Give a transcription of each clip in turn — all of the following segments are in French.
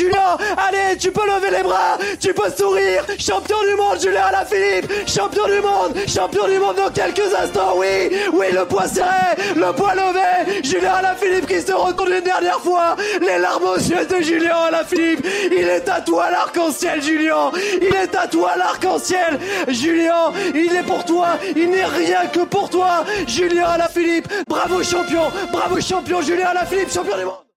Julien Allez, tu peux lever les bras, tu peux sourire. Champion du monde, Julien Alaphilippe. Champion du monde, champion du monde dans quelques instants, oui. Oui, le poids serré, le poids levé. Julien Alaphilippe qui se retourne une dernière fois. Les larmes aux yeux de Julien Alaphilippe. Il est à toi l'arc-en-ciel, Julien. Il est à toi l'arc-en-ciel. Julien, il est pour toi. Il n'est rien que pour toi Julien Alaphilippe. Bravo champion. Bravo champion, Julien Alaphilippe, champion du monde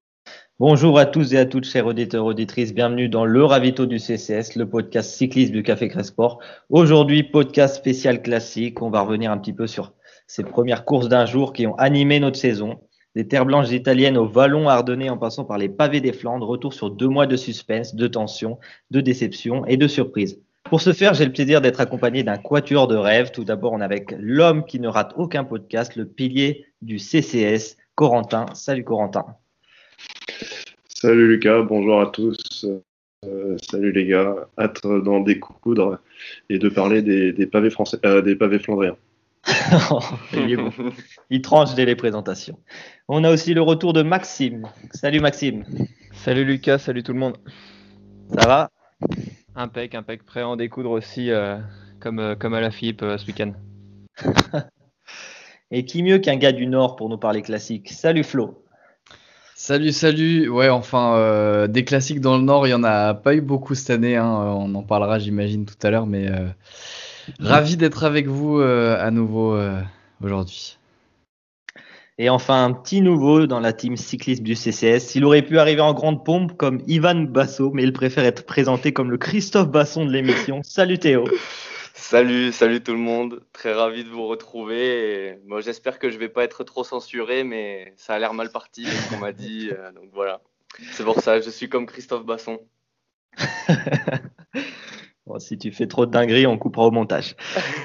Bonjour à tous et à toutes, chers auditeurs, auditrices. Bienvenue dans le Ravito du CCS, le podcast cycliste du Café Cresport. Aujourd'hui, podcast spécial classique. On va revenir un petit peu sur ces premières courses d'un jour qui ont animé notre saison. Des terres blanches italiennes au vallon ardennais en passant par les pavés des Flandres. Retour sur deux mois de suspense, de tension, de déception et de surprise. Pour ce faire, j'ai le plaisir d'être accompagné d'un quatuor de rêve. Tout d'abord, on est avec l'homme qui ne rate aucun podcast, le pilier du CCS, Corentin. Salut Corentin. Salut Lucas, bonjour à tous. Euh, salut les gars, hâte d'en découdre et de parler des, pavés français, euh, des pavés flandriens. il, il, tranche dès les présentations. On a aussi le retour de Maxime. Salut Maxime. Salut Lucas, salut tout le monde. Ça va? Impec, impec, prêt à en découdre aussi euh, comme, comme à la Philippe ce week-end. et qui mieux qu'un gars du Nord pour nous parler classique? Salut Flo. Salut, salut. Ouais, enfin, euh, des classiques dans le Nord, il y en a pas eu beaucoup cette année. Hein. On en parlera, j'imagine, tout à l'heure. Mais euh, ravi d'être avec vous euh, à nouveau aujourd'hui. Et enfin, un petit nouveau dans la team cycliste du CCS. Il aurait pu arriver en grande pompe comme Ivan Basso, mais il préfère être présenté comme le Christophe Basson de l'émission. Salut Théo. Salut, salut tout le monde. Très ravi de vous retrouver. moi, j'espère que je vais pas être trop censuré, mais ça a l'air mal parti, ce qu'on m'a dit. Euh, donc voilà. C'est pour ça, je suis comme Christophe Basson. bon, si tu fais trop de dingueries, on coupera au montage.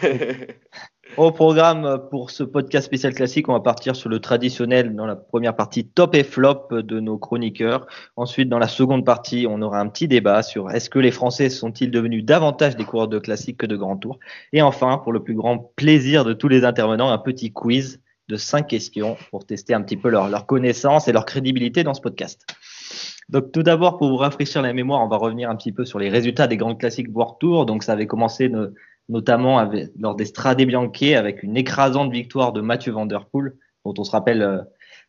Au programme pour ce podcast spécial classique, on va partir sur le traditionnel dans la première partie top et flop de nos chroniqueurs. Ensuite, dans la seconde partie, on aura un petit débat sur est-ce que les Français sont-ils devenus davantage des coureurs de classique que de grands tours. Et enfin, pour le plus grand plaisir de tous les intervenants, un petit quiz de cinq questions pour tester un petit peu leur, leur connaissance et leur crédibilité dans ce podcast. Donc tout d'abord, pour vous rafraîchir la mémoire, on va revenir un petit peu sur les résultats des grands classiques World Tour. Donc ça avait commencé notamment avec, lors des Strade Bianche avec une écrasante victoire de Mathieu Van Der Poel, dont on se rappelle euh,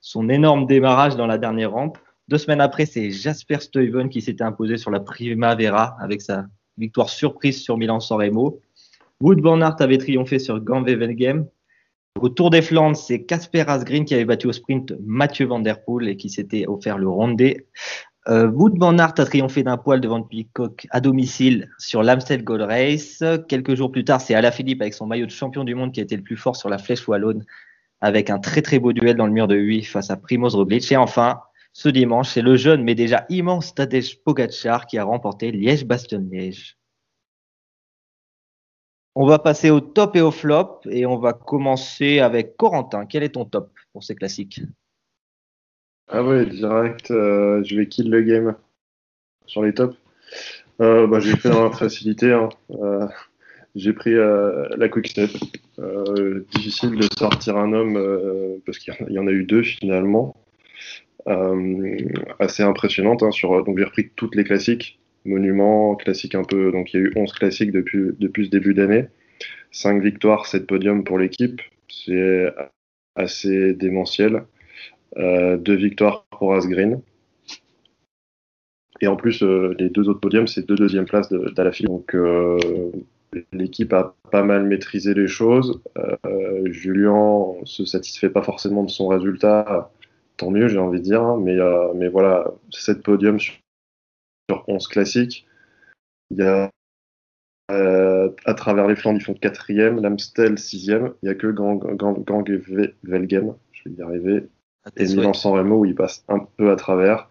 son énorme démarrage dans la dernière rampe. Deux semaines après, c'est Jasper Stuyven qui s'était imposé sur la Primavera avec sa victoire surprise sur Milan-San Remo. Wood avait triomphé sur Gand-Wevelgem. Au Tour des Flandres, c'est Casper Asgreen qui avait battu au sprint Mathieu Van Der Poel et qui s'était offert le Rondé. Euh, Wood Van Aert a triomphé d'un poil devant Peacock à domicile sur l'Amstel Gold Race. Quelques jours plus tard, c'est Alaphilippe avec son maillot de champion du monde qui a été le plus fort sur la flèche wallonne avec un très très beau duel dans le mur de 8 face à Primoz Roglic. Et enfin, ce dimanche, c'est le jeune mais déjà immense Tadej Pogacar qui a remporté Liège-Bastogne-Liège. On va passer au top et au flop et on va commencer avec Corentin. Quel est ton top pour ces classiques? Ah ouais, direct, euh, je vais kill le game sur les tops. Euh, bah, j'ai fait dans la facilité. Hein. Euh, j'ai pris la quick step. difficile de sortir un homme parce qu'il y en a eu deux finalement. assez impressionnante. Hein, sur, donc j'ai repris toutes les classiques. Monuments, classiques un peu. Donc il y a eu 11 classiques depuis, depuis ce début d'année. 5 victoires, 7 podiums pour l'équipe. C'est assez démentiel. Euh, deux victoires pour Asgreen. Et en plus, euh, les deux autres podiums, c'est deux deuxièmes places d'Alaphilippe. Donc, euh, l'équipe a pas mal maîtrisé les choses. Julien se satisfait pas forcément de son résultat. Tant mieux, j'ai envie de dire. Hein. Mais, voilà, 7 podiums sur, 11 classiques. Il y a à travers les Flandres, ils font quatrième, l'Amstel sixième. Il n'y a que Gang, Gang, Gang Velgem, je vais y arriver, et Milan-San Remo où ils passent un peu à travers,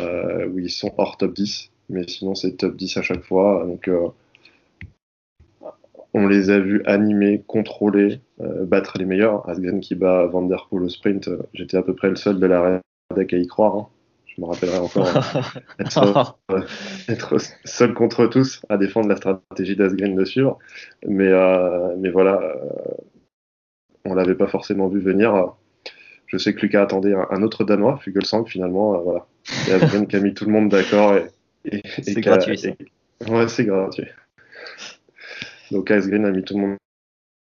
euh, où ils sont hors top 10, mais sinon c'est top 10 à chaque fois. Donc euh, on les a vus animer, contrôler, euh, battre les meilleurs. Asgren qui bat Van Der Poel au sprint, j'étais à peu près le seul de la rédac à y croire. Hein. Je me rappellerai encore être, être, seul contre tous à défendre la stratégie d'Asgreen de suivre. Mais, mais voilà, on l'avait pas forcément vu venir. Je sais que Lucas attendait un, autre Danois, Fugelsang, finalement. voilà. Et Asgreen qui a mis tout le monde d'accord. Et, c'est gratuit. ouais, c'est gratuit. Donc Asgreen a mis tout le monde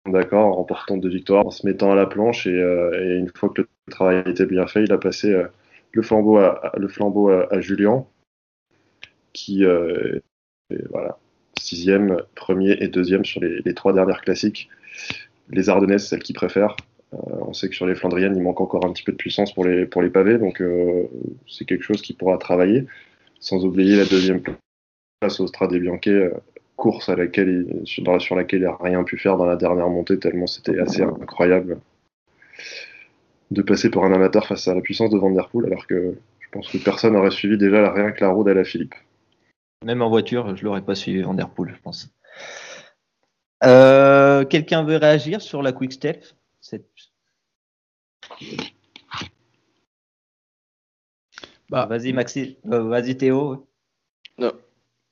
d'accord en remportant deux victoires, en se mettant à la planche. Et, et une fois que le travail était bien fait, il a passé le flambeau à, le flambeau à, Julien, qui euh, voilà, sixième, premier et deuxième sur les, trois dernières classiques. Les Ardennaises, celles qu'il préfère. Euh, on sait que sur les Flandriennes, il manque encore un petit peu de puissance pour les, pour pavés, donc euh, c'est quelque chose qui pourra travailler. Sans oublier la deuxième place au Strade Bianche, course à laquelle sur, sur laquelle il n'a rien pu faire dans la dernière montée, tellement c'était assez incroyable de passer pour un amateur face à la puissance de Van Der Poel, alors que je pense que personne n'aurait suivi déjà rien que la roue d'Ala Philippe. Même en voiture, je l'aurais pas suivi Van je pense. Euh, quelqu'un veut réagir sur la Quick Step? Bah, Vas-y Maxi, euh, vas-y Théo. Non,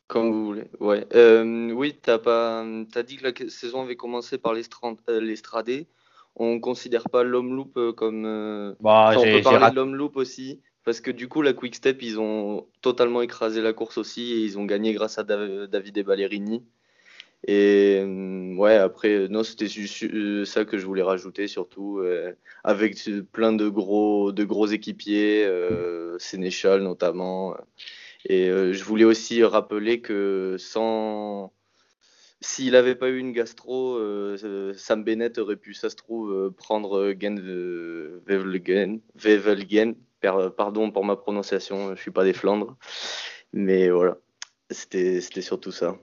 comme vous voulez. Ouais. Euh, oui, t'as pas, as dit que la saison avait commencé par l'Estradé on considère pas l'homme loop euh, comme. Euh, bah, on peut parler de l'homme loop aussi, parce que du coup, la Quick Step, ils ont totalement écrasé la course aussi et ils ont gagné grâce à David et Ballerini. Et euh, ouais, après, non, c'était ça que je voulais rajouter surtout, avec plein de gros, de gros équipiers, Sénéchal notamment. Et je voulais aussi rappeler que sans s'il n'avait pas eu une gastro, euh, Sam Bennett aurait pu, ça se trouve, euh, prendre Gen Wevelgen. Pardon pour ma prononciation, je suis pas des Flandres. Mais voilà, c'était surtout ça.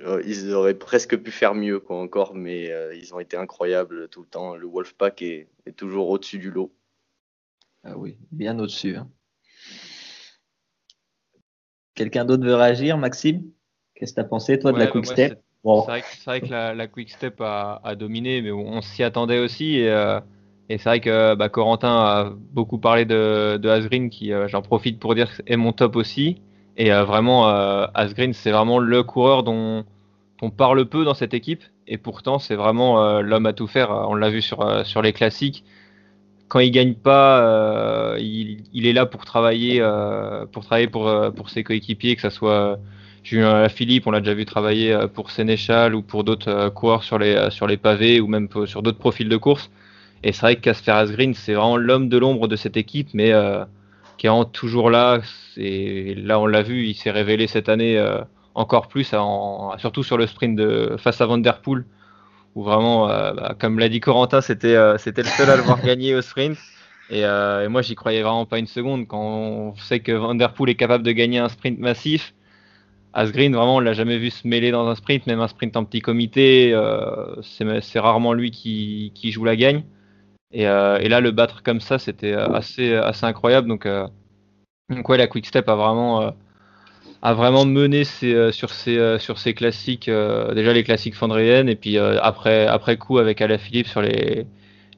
Euh, ils auraient presque pu faire mieux quoi, encore, mais ils ont été incroyables tout le temps. Le Wolfpack est, est toujours au-dessus du lot. Ah oui, bien au-dessus. Hein. Quelqu'un d'autre veut réagir, Maxime? Qu'est-ce que tu as pensé, toi, de la Quick Step? c'est vrai, que la, Quick Step a, dominé, mais on s'y attendait aussi. Et, euh, c'est vrai que bah, Corentin a beaucoup parlé de, de Asgreen, qui, euh, j'en profite pour dire, est mon top aussi. Et euh, vraiment, Asgreen, c'est vraiment le coureur dont on parle peu dans cette équipe. Et pourtant, c'est vraiment l'homme à tout faire. On l'a vu sur, sur les classiques. Quand il gagne pas, il, est là pour travailler, pour travailler pour, pour ses coéquipiers, que ce soit Julien Philippe, on l'a déjà vu travailler euh, pour Sénéchal ou pour d'autres euh, coureurs sur les, euh, sur les pavés ou même sur d'autres profils de course. Et c'est vrai que Casper Asgreen, c'est vraiment l'homme de l'ombre de cette équipe, mais qui est toujours là. Et là, on l'a vu, il s'est révélé cette année encore plus, surtout sur le sprint de, face à Van Der Poel, où vraiment, bah, comme l'a dit Corentin, c'était c'était le seul à le voir gagner au sprint. Et, et moi, j'y croyais vraiment pas une seconde. Quand on sait que Van Der Poel est capable de gagner un sprint massif, Asgreen, vraiment, on l'a jamais vu se mêler dans un sprint, même un sprint en petit comité. Euh, c'est rarement lui qui, joue la gagne. Euh, et, là, le battre comme ça, c'était assez, assez incroyable. Donc, euh, donc ouais, la Quick Step a vraiment, a vraiment mené sur, ses, sur ses classiques, déjà les classiques fondriennes, et puis après, après coup avec Alaphilippe sur les,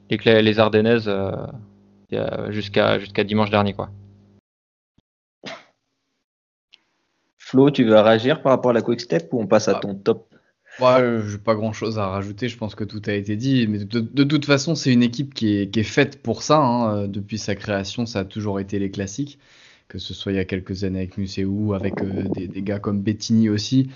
les, les Ardennaises jusqu'à jusqu'à dimanche dernier. quoi. Flo, tu veux réagir par rapport à la Quick Step ou on passe à ah. ton top Ouais, j'ai pas grand chose à rajouter, je pense que tout a été dit. Mais de, toute façon, c'est une équipe qui est, faite pour ça. Hein. Depuis sa création, ça a toujours été les classiques. Que ce soit il y a quelques années avec Museu, avec euh, des, gars comme Bettini aussi.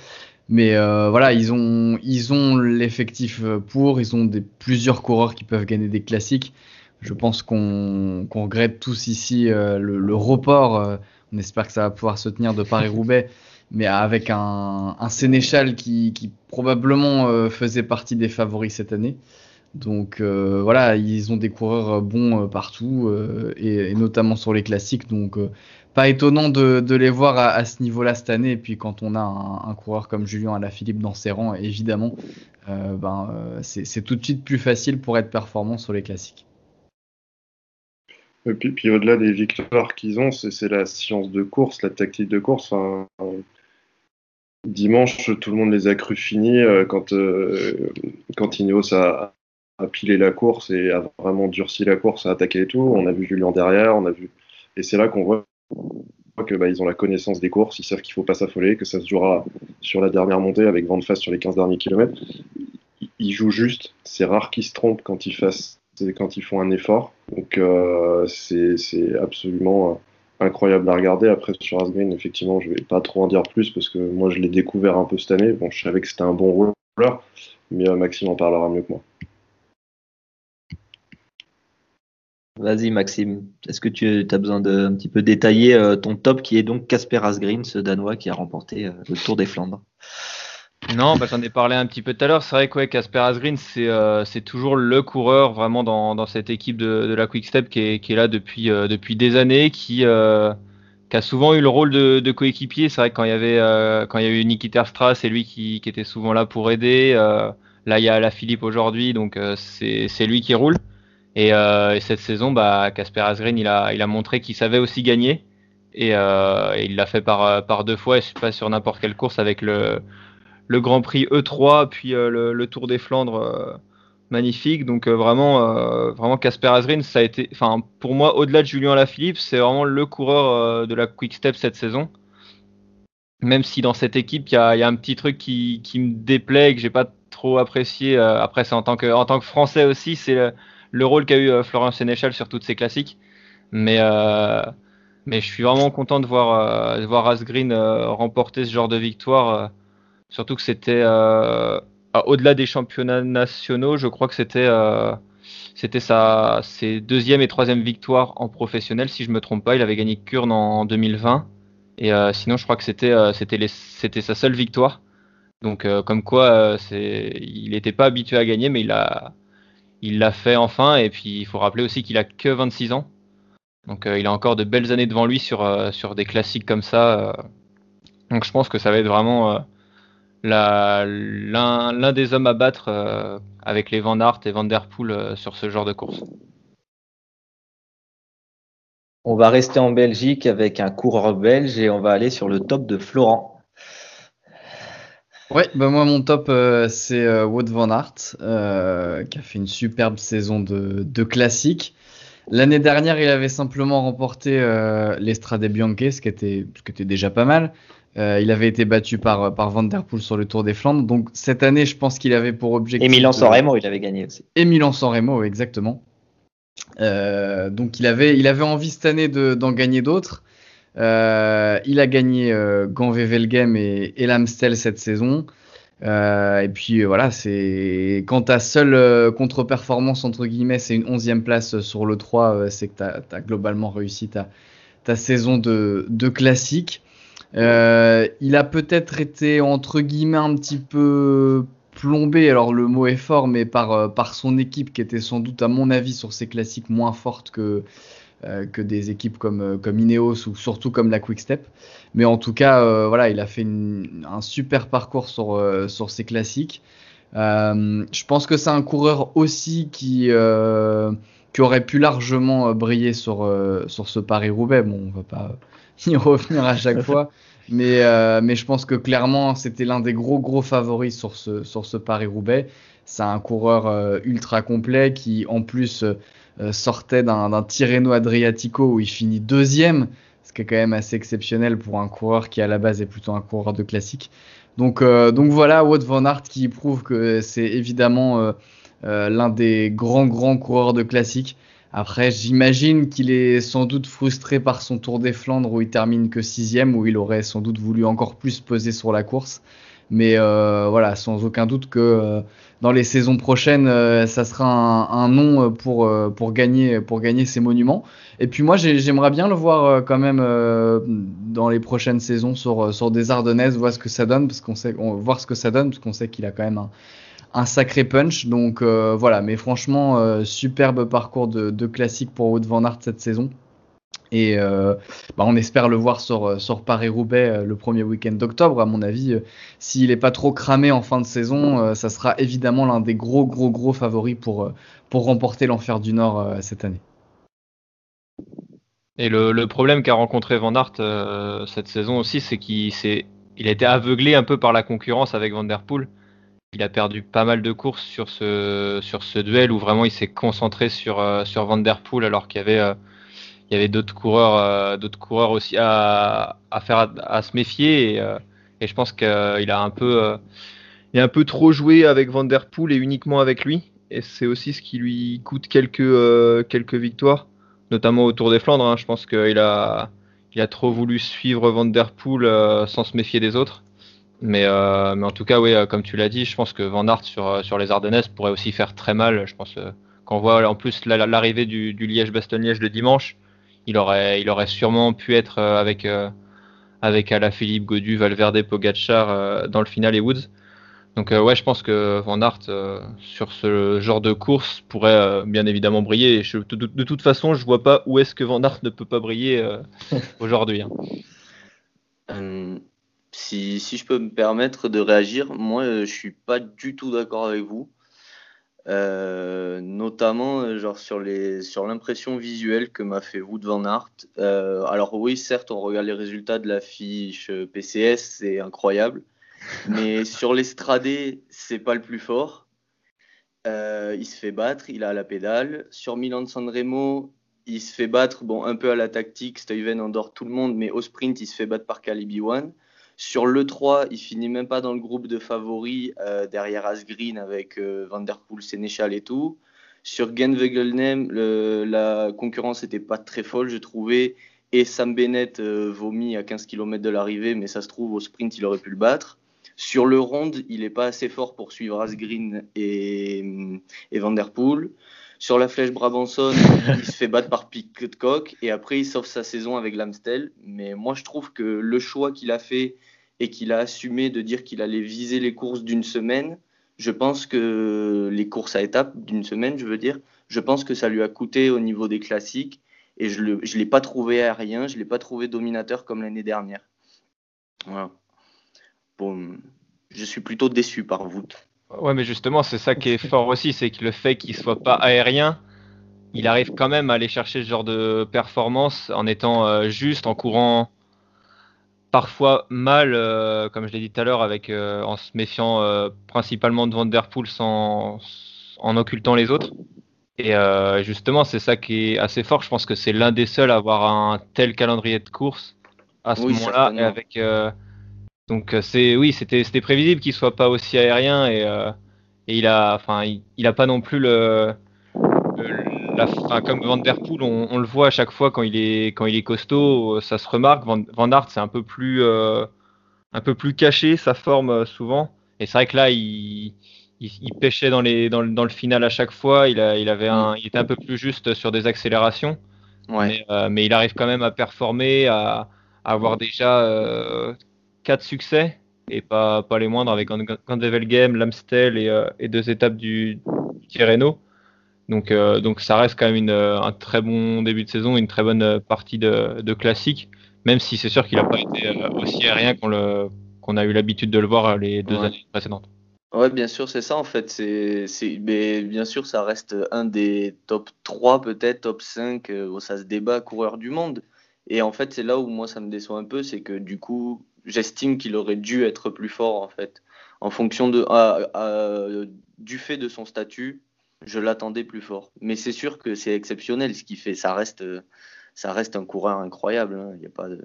Mais euh, voilà, ils ont ils ont l'effectif pour, ils ont des, plusieurs coureurs qui peuvent gagner des classiques. Je pense qu'on regrette tous ici euh, le, report on espère que ça va pouvoir se tenir de Paris-Roubaix, mais avec un, Sénéchal qui, probablement euh, faisait partie des favoris cette année. Donc euh, voilà, ils ont des coureurs bons euh, partout, et, notamment sur les classiques. Donc pas étonnant de, les voir à, ce niveau-là cette année. Et puis quand on a un, coureur comme Julien Alaphilippe dans ses rangs, évidemment, ben, c'est tout de suite plus facile pour être performant sur les classiques. Et puis, au-delà des victoires qu'ils ont, c'est la science de course, la tactique de course. Dimanche, tout le monde les a cru finis euh, quand, euh, quand a, pilé la course et a vraiment durci la course, a attaqué et tout. On a vu Julien derrière, on a vu. Et c'est là qu'on voit que bah, ont la connaissance des courses, ils savent qu'il ne faut pas s'affoler, que ça se jouera sur la dernière montée avec vent de face sur les 15 derniers kilomètres. Ils jouent juste, c'est rare qu'ils se trompent quand ils, font un effort. Donc euh, c'est absolument incroyable à regarder. Après sur Asgreen, effectivement, je vais pas trop en dire plus parce que moi je l'ai découvert un peu cette année. Bon, je savais que c'était un bon roller, mais euh, Maxime en parlera mieux que moi. Vas-y Maxime, est-ce que tu as besoin de un petit peu détailler euh, ton top qui est donc Casper Asgreen, ce Danois qui a remporté euh, le Tour des Flandres? Non, bah, j'en ai parlé un petit peu tout à l'heure. C'est vrai que Casper Asgreen, euh, c'est toujours le coureur vraiment dans, cette équipe de, la Quick Step qui est, là depuis, depuis des années, qui, a souvent eu le rôle de, coéquipier. C'est vrai que quand il y avait quand il y a eu Niki Terstra, c'est lui qui, était souvent là pour aider. là, il y a la Philippe aujourd'hui, donc c'est lui qui roule. Euh, et, cette saison, bah, Casper Asgreen, il a, il a montré qu'il savait aussi gagner. Et, euh, il l'a fait par, par deux fois, et pas sur n'importe quelle course avec le, le Grand Prix E3, puis euh, le, Tour des Flandres magnifique. Donc vraiment, vraiment Casper Asgreen, ça a été, enfin pour moi, au-delà de Julien Lafilippe, c'est vraiment le coureur de la Quick Step cette saison. Même si dans cette équipe, il y a, un petit truc qui, qui me déplaît, que j'ai pas trop apprécié. après, c'est en tant que, en tant que Français aussi, c'est le rôle qu'a eu euh, Florian Sénéchal sur toutes ses classiques. Mais, euh, mais je suis vraiment content de voir, euh, de voir Asgreen remporter ce genre de victoire. Surtout que c'était au-delà des championnats nationaux, je crois que c'était sa ses deuxième et troisième victoires en professionnel, si je me trompe pas. Il avait gagné Kurn en 2020. Et sinon, je crois que c'était c'était sa seule victoire. Donc, comme quoi, c'est il n'était pas habitué à gagner, mais il a il l'a fait enfin, et puis il faut rappeler aussi qu'il a que 26 ans. Donc euh, il a encore de belles années devant lui sur, euh, sur des classiques comme ça. Euh. Donc je pense que ça va être vraiment l'un des hommes à battre avec les Van Aert et Van Der Poel sur ce genre de course. On va rester en Belgique avec un coureur belge et on va aller sur le top de Florent. Ouais, bah moi mon top euh, c'est euh, Wout van Aert euh, qui a fait une superbe saison de, de classique. L'année dernière, il avait simplement remporté euh, l'Estrade Bianche, ce qui était ce qui était déjà pas mal. il avait été battu par par Van der Poel sur le Tour des Flandres. Donc cette année, je pense qu'il avait pour objectif. Et Milan-San Remo, il avait gagné aussi. Et Milan-San Remo, exactement. donc il avait il avait envie cette année d'en gagner d'autres. Euh, il a gagné euh, Ganvé-Velgem et, et l'Amstel cette saison. Euh, et puis voilà, c'est quand ta seule contre-performance entre guillemets, c'est une onzième place sur le 3, c'est que tu as, globalement réussi ta, ta saison de, de classique. il a peut-être été entre guillemets un petit peu plombé, alors le mot est fort, mais par, par son équipe qui était sans doute à mon avis sur ses classiques moins forte que, euh, que des équipes comme, euh, comme Ineos ou surtout comme la Quick Step. Mais en tout cas, euh, voilà, il a fait un super parcours sur, sur ses classiques. je pense que c'est un coureur aussi qui, qui aurait pu largement briller sur, sur ce Paris-Roubaix. Bon, on va pas y revenir à chaque fois. Mais, mais je pense que clairement, c'était l'un des gros, gros favoris sur ce, sur ce Paris-Roubaix. C'est un coureur ultra complet qui, en plus, euh, sortait d'un Tirreno Adriatico où il finit deuxième, ce qui est quand même assez exceptionnel pour un coureur qui à la base est plutôt un coureur de classique. Donc, euh, donc voilà, Wout van Aert qui prouve que c'est évidemment euh, l'un des grands grands coureurs de classique. Après, j'imagine qu'il est sans doute frustré par son Tour des Flandres où il termine que sixième, où il aurait sans doute voulu encore plus peser sur la course. Mais voilà, sans aucun doute que dans les saisons prochaines, euh, ça sera un, nom euh, pour, euh, pour, gagner, ces monuments. Et puis moi, j'aimerais bien le voir quand même dans les prochaines saisons sur, des Ardennaises, voir ce que ça donne, parce qu'on sait, voir ce que ça donne, parce qu'on sait qu'il a quand même un, sacré punch. Donc voilà, mais franchement, superbe parcours de, de classique pour Wout van Aert cette saison. Et euh, bah on espère le voir sur, euh, sur Paris-Roubaix euh, le premier week-end d'octobre. À mon avis, s'il n'est pas trop cramé en fin de saison, ça sera évidemment l'un des gros, gros, gros favoris pour, pour remporter l'Enfer du Nord cette année. Et le, le problème qu'a rencontré Van Aert cette saison aussi, c'est qu'il il a été aveuglé un peu par la concurrence avec Van Der Poel. Il a perdu pas mal de courses sur ce, sur ce duel où vraiment il s'est concentré sur, sur Van Der Poel alors qu'il y avait il y avait d'autres coureurs, d'autres coureurs aussi à, à faire, à, se méfier. Et, et je pense qu'il a un peu, il a un peu trop joué avec Van Der Poel et uniquement avec lui. Et c'est aussi ce qui lui coûte quelques, quelques victoires, notamment au Tour des Flandres. Hein. Je pense qu'il a, il a trop voulu suivre Van Der Poel sans se méfier des autres. Mais, euh, mais en tout cas, oui, euh, comme tu l'as dit, je pense que Van Aert sur, euh, sur les Ardennaises pourrait aussi faire très mal. Je pense qu'on voit en plus l'arrivée du, du Liège-Bastogne-Liège le dimanche, il aurait, il aurait sûrement pu être avec, avec Alaphilippe, Godu, Valverde, Pogacar dans le final et Woods. Donc ouais, je pense que Van Aert sur ce genre de course pourrait bien évidemment briller. de, de, toute façon, je vois pas où est-ce que Van Aert ne peut pas briller aujourd'hui. Hein. Si, si, je peux me permettre de réagir, moi euh, je suis pas du tout d'accord avec vous. Euh, notamment euh, genre sur les sur l'impression visuelle que m'a fait Wood Van Aert. alors oui, certes, on regarde les résultats de la fiche PCS, c'est incroyable, mais sur l'estradé, c'est pas le plus fort. il se fait battre, il a la pédale. Sur Milan San Remo, il se fait battre, bon, un peu à la tactique, Steven endort tout le monde, mais au sprint, il se fait battre par Calibi One. Sur le 3, il finit même pas dans le groupe de favoris derrière Asgreen avec euh, Van Der Poel, Sénéchal et tout. Sur Genwegelnem, la concurrence n'était pas très folle, je trouvais. Et Sam Bennett euh, vomit à 15 km de l'arrivée, mais ça se trouve, au sprint, il aurait pu le battre. Sur le ronde, il n'est pas assez fort pour suivre Asgreen et, et Van Der Poel. Sur la flèche Brabanson, il se fait battre par Pitcock et après il sauve sa saison avec l'Amstel. Mais moi je trouve que le choix qu'il a fait et qu'il a assumé de dire qu'il allait viser les courses d'une semaine, je pense que les courses à étapes d'une semaine, je veux dire, je pense que ça lui a coûté au niveau des classiques et je ne l'ai pas trouvé aérien, je ne l'ai pas trouvé dominateur comme l'année dernière. Voilà. Je suis plutôt déçu par vous. Ouais, mais justement, c'est ça qui est fort aussi, c'est que le fait qu'il soit pas aérien, il arrive quand même à aller chercher ce genre de performance en étant euh, juste, en courant parfois mal, euh, comme je l'ai dit tout à l'heure, avec euh, en se méfiant principalement de Van Der Poel sans, en occultant les autres. Et justement, c'est ça qui est assez fort. Je pense que c'est l'un des seuls à avoir un tel calendrier de course à ce moment-là. Avec donc c'est oui, c'était c'était prévisible qu'il soit pas aussi aérien et, et il a enfin il, il, a pas non plus le comme Van Der Poel, on, le voit à chaque fois quand il est, quand il est costaud, ça se remarque. Van, Van Aert, c'est un peu plus, euh, un peu plus caché sa forme euh, souvent. Et c'est vrai que là, il, il, pêchait dans, les, dans, le final à chaque fois. Il, a, il, avait un, il était un peu plus juste sur des accélérations. Ouais. Mais, euh, il arrive quand même à performer, à, avoir déjà quatre succès et pas, pas les moindres avec Gandevel Game, l'Amstel et, et, deux étapes du, Tirreno. Donc, euh, donc ça reste quand même euh, un très bon début de saison, une très bonne euh, partie de, de classique, même si c'est sûr qu'il n'a pas été aussi aérien qu'on qu'on a eu l'habitude de le voir les deux années précédentes. Ouais, bien sûr, c'est ça en fait. C'est, mais bien sûr, ça reste un des top 3, peut-être top 5, où ça se débat coureur du monde. Et en fait, c'est là où moi ça me déçoit un peu, c'est que du coup, j'estime qu'il aurait dû être plus fort en fait, en fonction de, du fait de son statut je l'attendais plus fort. Mais c'est sûr que c'est exceptionnel ce qu'il fait. Ça reste, ça reste un coureur incroyable. Hein. Il a pas de...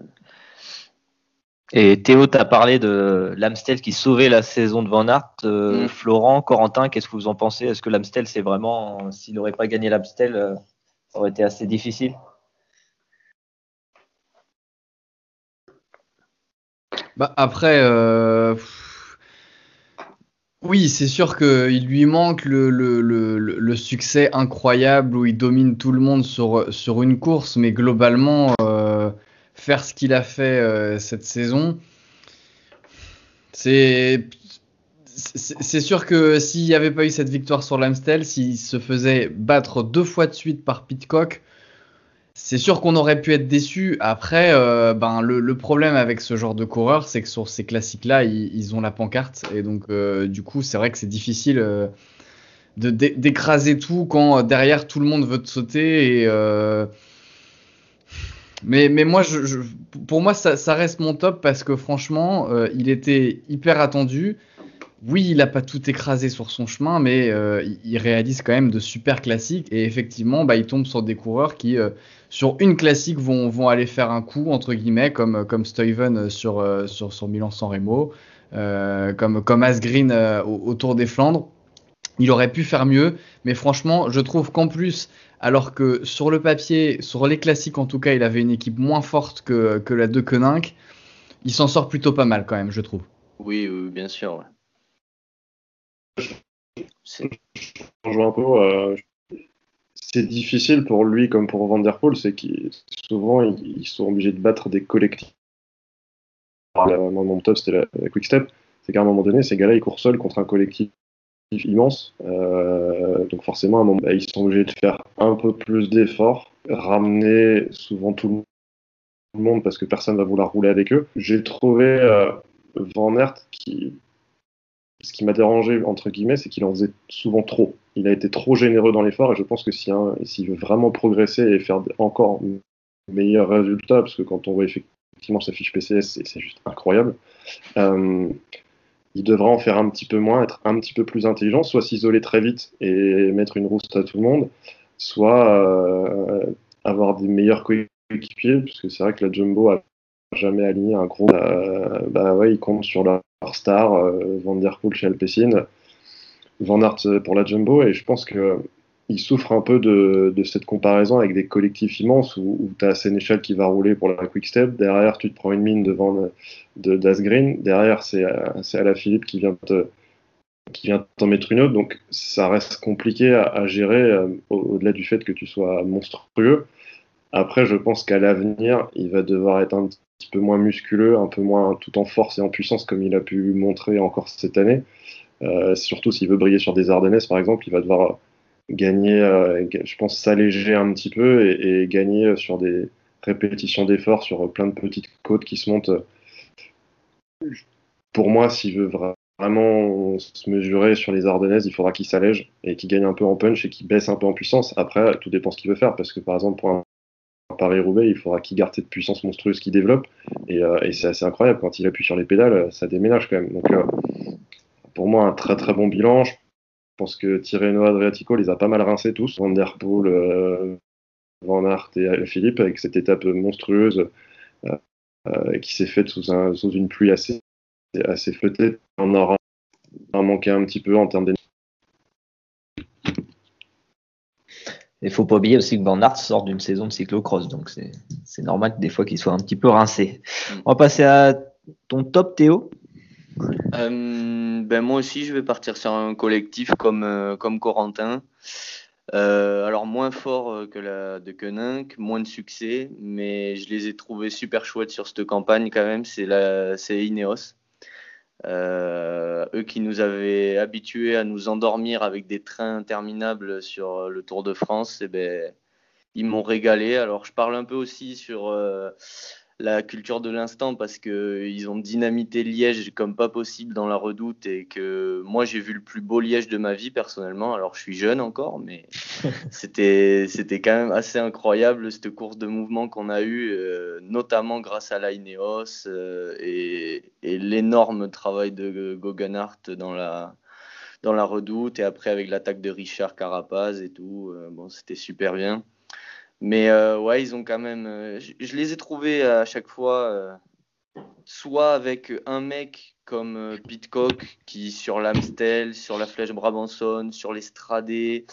Et Théo, tu as parlé de l'Amstel qui sauvait la saison de Van Aert. Euh, mm. Florent, Corentin, qu'est-ce que vous en pensez? Est-ce que l'Amstel, c'est vraiment, s'il n'aurait pas gagné l'Amstel, euh, ça aurait été assez difficile? Bah Après, euh, oui, c'est sûr qu'il lui manque le, le, le, succès incroyable où il domine tout le monde sur, sur une course, mais globalement, euh, faire ce qu'il a fait euh, cette saison, c'est. C'est sûr que s'il n'y avait pas eu cette victoire sur l'Amstel, s'il se faisait battre deux fois de suite par Pitcock, c'est sûr qu'on aurait pu être déçu. Après, euh, ben, le, problème avec ce genre de coureur, c'est que sur ces classiques-là, ils, ont la pancarte. Et donc, euh, du coup, c'est vrai que c'est difficile euh, d'écraser tout quand derrière tout le monde veut te sauter. Et, mais, mais moi, je, pour moi, ça, ça, reste mon top parce que franchement, il était hyper attendu. Oui, il n'a pas tout écrasé sur son chemin, mais euh, il réalise quand même de super classiques. Et effectivement, bah, il tombe sur des coureurs qui, euh, sur une classique, vont, vont aller faire un coup, entre guillemets, comme, comme Stuyven sur, euh, sur, sur Milan-San Remo, comme, comme Asgreen au, des Flandres. Il aurait pu faire mieux, mais franchement, je trouve qu'en plus, alors que sur le papier, sur les classiques en tout cas, il avait une équipe moins forte que, que la de Koenig, il s'en sort plutôt pas mal quand même, je trouve. Oui, bien sûr. Un peu. Euh, c'est difficile pour lui comme pour Van c'est qu'ils souvent ils, sont obligés de battre des collectifs. Mon top c'était la, Quick Step, c'est qu'à un moment donné, ces gars-là ils courent seuls contre un collectif immense. Euh, donc forcément, bah, ils sont obligés de faire un peu plus d'efforts, ramener souvent tout le monde parce que personne va vouloir rouler avec eux. J'ai trouvé euh, Van Aert qui ce qui m'a dérangé, entre guillemets, c'est qu'il en faisait souvent trop. Il a été trop généreux dans l'effort et je pense que s'il veut vraiment progresser et faire encore meilleurs résultats, parce que quand on voit effectivement sa fiche PCS, c'est juste incroyable, euh, il devra en faire un petit peu moins, être un petit peu plus intelligent, soit s'isoler très vite et mettre une rousse à tout le monde, soit euh, avoir des meilleurs coéquipiers, parce que c'est vrai que la Jumbo a jamais aligné un gros. Euh, bah ouais, il compte sur leur star, euh, Van Der Poel chez Alpecin, Van Aert pour la Jumbo, et je pense que il souffre un peu de, cette comparaison avec des collectifs immenses où, tu as Sénéchal qui va rouler pour la Quick Step, derrière tu te prends une mine devant de, d'Asgreen, derrière c'est, c'est Ala Philippe qui vient qui vient t'en mettre une autre, donc ça reste compliqué à, gérer euh, au-delà du fait que tu sois monstrueux. Après, je pense qu'à l'avenir, il va devoir être un petit peu moins musculeux, un peu moins tout en force et en puissance comme il a pu montrer encore cette année. Euh, surtout s'il veut briller sur des Ardennaises, par exemple, il va devoir gagner, euh, je pense, s'alléger un petit peu et, gagner sur des répétitions d'efforts sur plein de petites côtes qui se montent. Pour moi, s'il veut vraiment se mesurer sur les Ardennaises, il faudra qu'il s'allège et qu'il gagne un peu en punch et qu'il baisse un peu en puissance. Après, tout dépend ce qu'il veut faire, parce que par exemple, pour un Paris-Roubaix, il faudra qu'il garde cette puissance monstrueuse qu'il développe. Euh, et, c'est assez incroyable. Quand il appuie sur les pédales, ça déménage quand même. Donc, euh, pour moi, un très très bon bilan. Je pense que Tirreno Adriatico les a pas mal rincés tous. Van Der Poel, euh, Van Aert et Philippe, avec cette étape monstrueuse qui s'est faite sous, un, sous, une pluie assez, assez flottée. On aura manqué un petit peu en termes d'énergie Il faut pas oublier aussi que Van Aert sort d'une saison de cyclocross, donc c'est normal des fois qu'il soit un petit peu rincé. On va passer à ton top, Théo. Euh, ben moi aussi, je vais partir sur un collectif comme, euh, comme Corentin. Euh, alors moins fort que la de Koenig, moins de succès, mais je les ai trouvés super chouettes sur cette campagne quand même. C'est Ineos. Euh, eux qui nous avaient habitués à nous endormir avec des trains interminables sur le Tour de France, eh ben, ils m'ont régalé. Alors je parle un peu aussi sur euh, la culture de l'instant parce qu'ils ont dynamité Liège comme pas possible dans la redoute et que moi j'ai vu le plus beau Liège de ma vie personnellement. Alors je suis jeune encore, mais c'était quand même assez incroyable cette course de mouvement qu'on a eue, euh, notamment grâce à la Ineos euh, et, et l'énorme travail de Goganart dans la dans la redoute et après avec l'attaque de Richard Carapaz et tout. Euh, bon, c'était super bien. Mais euh, ouais, ils ont quand même. Euh, je, les ai trouvés à chaque fois, euh, soit avec un mec comme Pitcock qui sur l'Amstel, sur la flèche Brabanson, sur l'Estradé,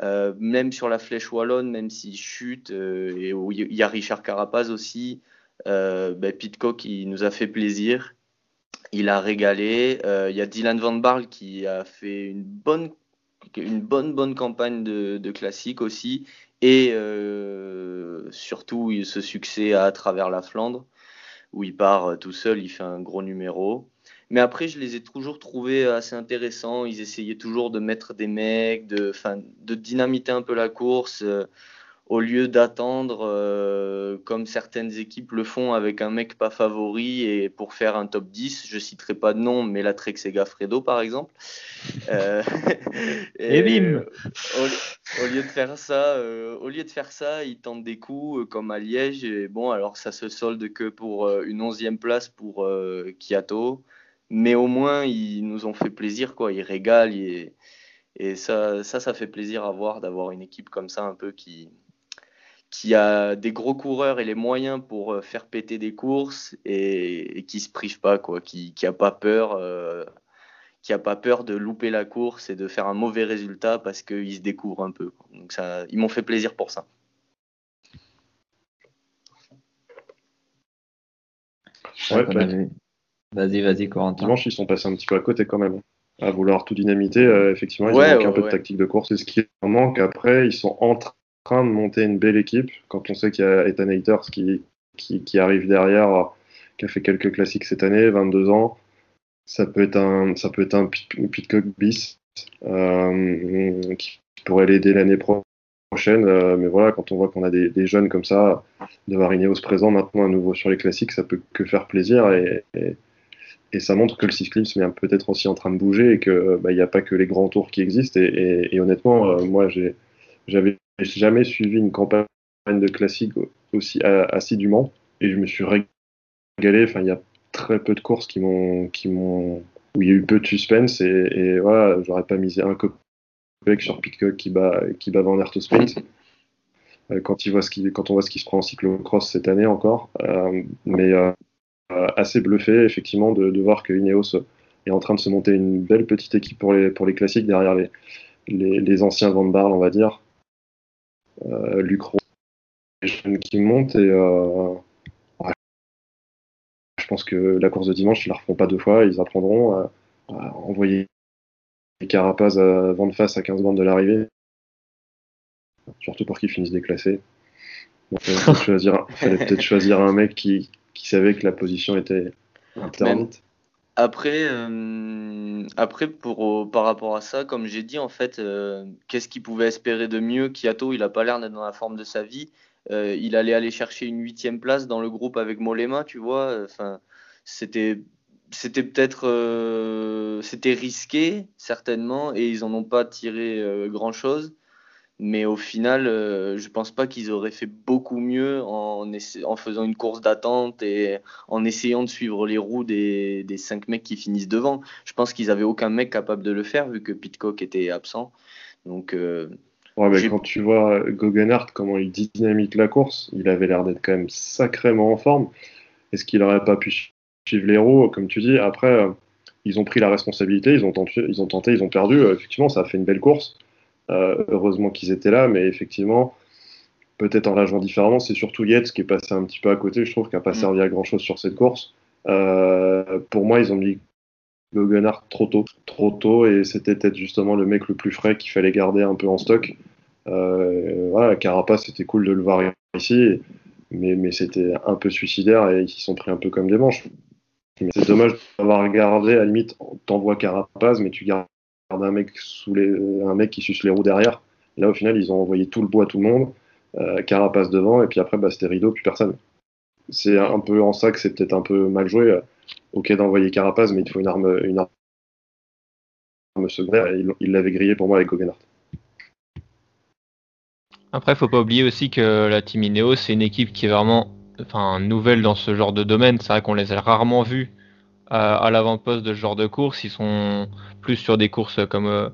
même sur la flèche Wallonne, même s'il chute, et il y a Richard Carapaz aussi. Ben, Pitcock, il nous a fait plaisir. Il a régalé. Il y a Dylan Van Barl qui a fait une bonne, une bonne, bonne campagne de, de classique aussi et euh, surtout ce succès à, travers la Flandre où il part euh, tout seul, il fait un gros numéro. Mais après, je les ai toujours trouvés assez intéressants. Ils essayaient toujours de mettre des mecs, de, de dynamiter un peu la course. Au lieu d'attendre, euh, comme certaines équipes le font avec un mec pas favori et pour faire un top 10, je citerai pas de nom, mais la Trek Fredo par exemple. Euh, et, bim au, lieu de faire ça, euh, au lieu de faire ça, ils tentent des coups comme à Liège. Et bon, alors ça se solde que pour une onzième place pour Kiato. mais au moins ils nous ont fait plaisir, quoi. Ils régalent et, et ça, ça, ça fait plaisir à voir d'avoir une équipe comme ça un peu qui, qui a des gros coureurs et les moyens pour euh, faire péter des courses et, et qui se prive pas, quoi, qui, qui a pas peur. Euh, qui a pas peur de louper la course et de faire un mauvais résultat parce qu'ils se découvrent un peu. Donc ça, ils m'ont fait plaisir pour ça. Ouais, On ouais. avait- Vas-y, vas-y, Corentin. Dimanche, ils sont passés un petit peu à côté quand même. À vouloir tout dynamiter, euh, effectivement, ils Ouais, ont manqué un ouais, peu de tactique de course. Et ce qui leur manque après, ils sont en train de monter une belle équipe. Quand on sait qu'il y a Ethan Haters qui, qui, arrive derrière, euh, qui a fait quelques classiques cette année, 22 ans, ça peut être un, ça peut être un Pit- Pitcock bis euh, qui pourrait l'aider l'année pro- prochaine. Euh, mais voilà, quand on voit qu'on a des, jeunes comme ça, de Varineos présent maintenant à nouveau sur les classiques, ça peut que faire plaisir. Et, et, ça montre que le cyclisme est peut-être aussi en train de bouger et que bah, il n'y a pas que les grands tours qui existent. Et, honnêtement, euh, moi, j'ai, jamais suivi une campagne de classique aussi assidûment et je me suis régalé. Enfin, il y a très peu de courses qui m'ont, qui m'ont, où il y a eu peu de suspense et, et voilà, j'aurais pas misé un copec sur Pitcock qui bat, qui bat Van Aert au sprint. Euh, Quand, il voit ce qui, quand on voit ce qui se prend en cyclocross cette année encore, Euh, mais euh, assez bluffé effectivement de, voir que Ineos est en train de se monter une belle petite équipe pour les, pour les classiques derrière les, les, les anciens Van Barle, on va dire. Euh, Luc Rowe, les jeunes qui montent et euh, ouais, je pense que la course de dimanche, ils la referont pas deux fois, ils apprendront à, à envoyer les carapaces à vent de face à 15 bandes de l'arrivée, surtout pour qu'ils finissent déclassés. Donc, peut-être choisir, fallait peut-être choisir un mec qui, qui savait que la position était interdite. Après, euh, après pour, par rapport à ça, comme j'ai dit, en fait, euh, qu'est-ce qu'il pouvait espérer de mieux? Kiato, il a pas l'air d'être dans la forme de sa vie. Euh, il allait aller chercher une huitième place dans le groupe avec Molema, tu vois. Enfin, c'était, c'était peut-être, euh, c'était risqué certainement, et ils en ont pas tiré euh, grand-chose. Mais au final, euh, je pense pas qu'ils auraient fait beaucoup mieux en, faisant une course d'attente et en essayant de suivre les roues des, des cinq mecs qui finissent devant. Je pense qu'ils avaient aucun mec capable de le faire vu que Pitcock était absent. Donc, euh, Ouais, quand tu vois Guggenhardt, comment il dynamite la course, il avait l'air d'être quand même sacrément en forme. Est-ce qu'il n'aurait pas pu suivre les roues, comme tu dis Après, euh, ils ont pris la responsabilité, ils ont tenté, ils ont, tenté, ils ont perdu. Euh, effectivement, ça a fait une belle course. Euh, heureusement qu'ils étaient là, mais effectivement, peut-être en la jouant différemment, c'est surtout Yates qui est passé un petit peu à côté, je trouve, qui n'a pas Mm. servi à grand-chose sur cette course. Euh, pour moi, ils ont mis Guggenhardt trop tôt, trop tôt, et c'était peut-être justement le mec le plus frais qu'il fallait garder un peu en stock. Euh, voilà, Carapace, c'était cool de le voir ici, mais, mais c'était un peu suicidaire et ils s'y sont pris un peu comme des manches. Mais C'est dommage d'avoir gardé, à la limite, t'envoies Carapace, mais tu gardes un mec, sous les, un mec qui suce les roues derrière. Là, au final, ils ont envoyé tout le bois à tout le monde, euh, Carapace devant, et puis après, bah, c'était rideau, plus personne. C'est un peu en ça que c'est peut-être un peu mal joué. Ok d'envoyer Carapace, mais il faut une arme, une arme secondaire, il- l'avait grillé pour moi avec Guggenhardt. Après, faut pas oublier aussi que la Team Ineos, c'est une équipe qui est vraiment enfin, nouvelle dans ce genre de domaine. C'est vrai qu'on les a rarement vus à, l'avant-poste de ce genre de course. Ils sont plus sur des courses comme, euh,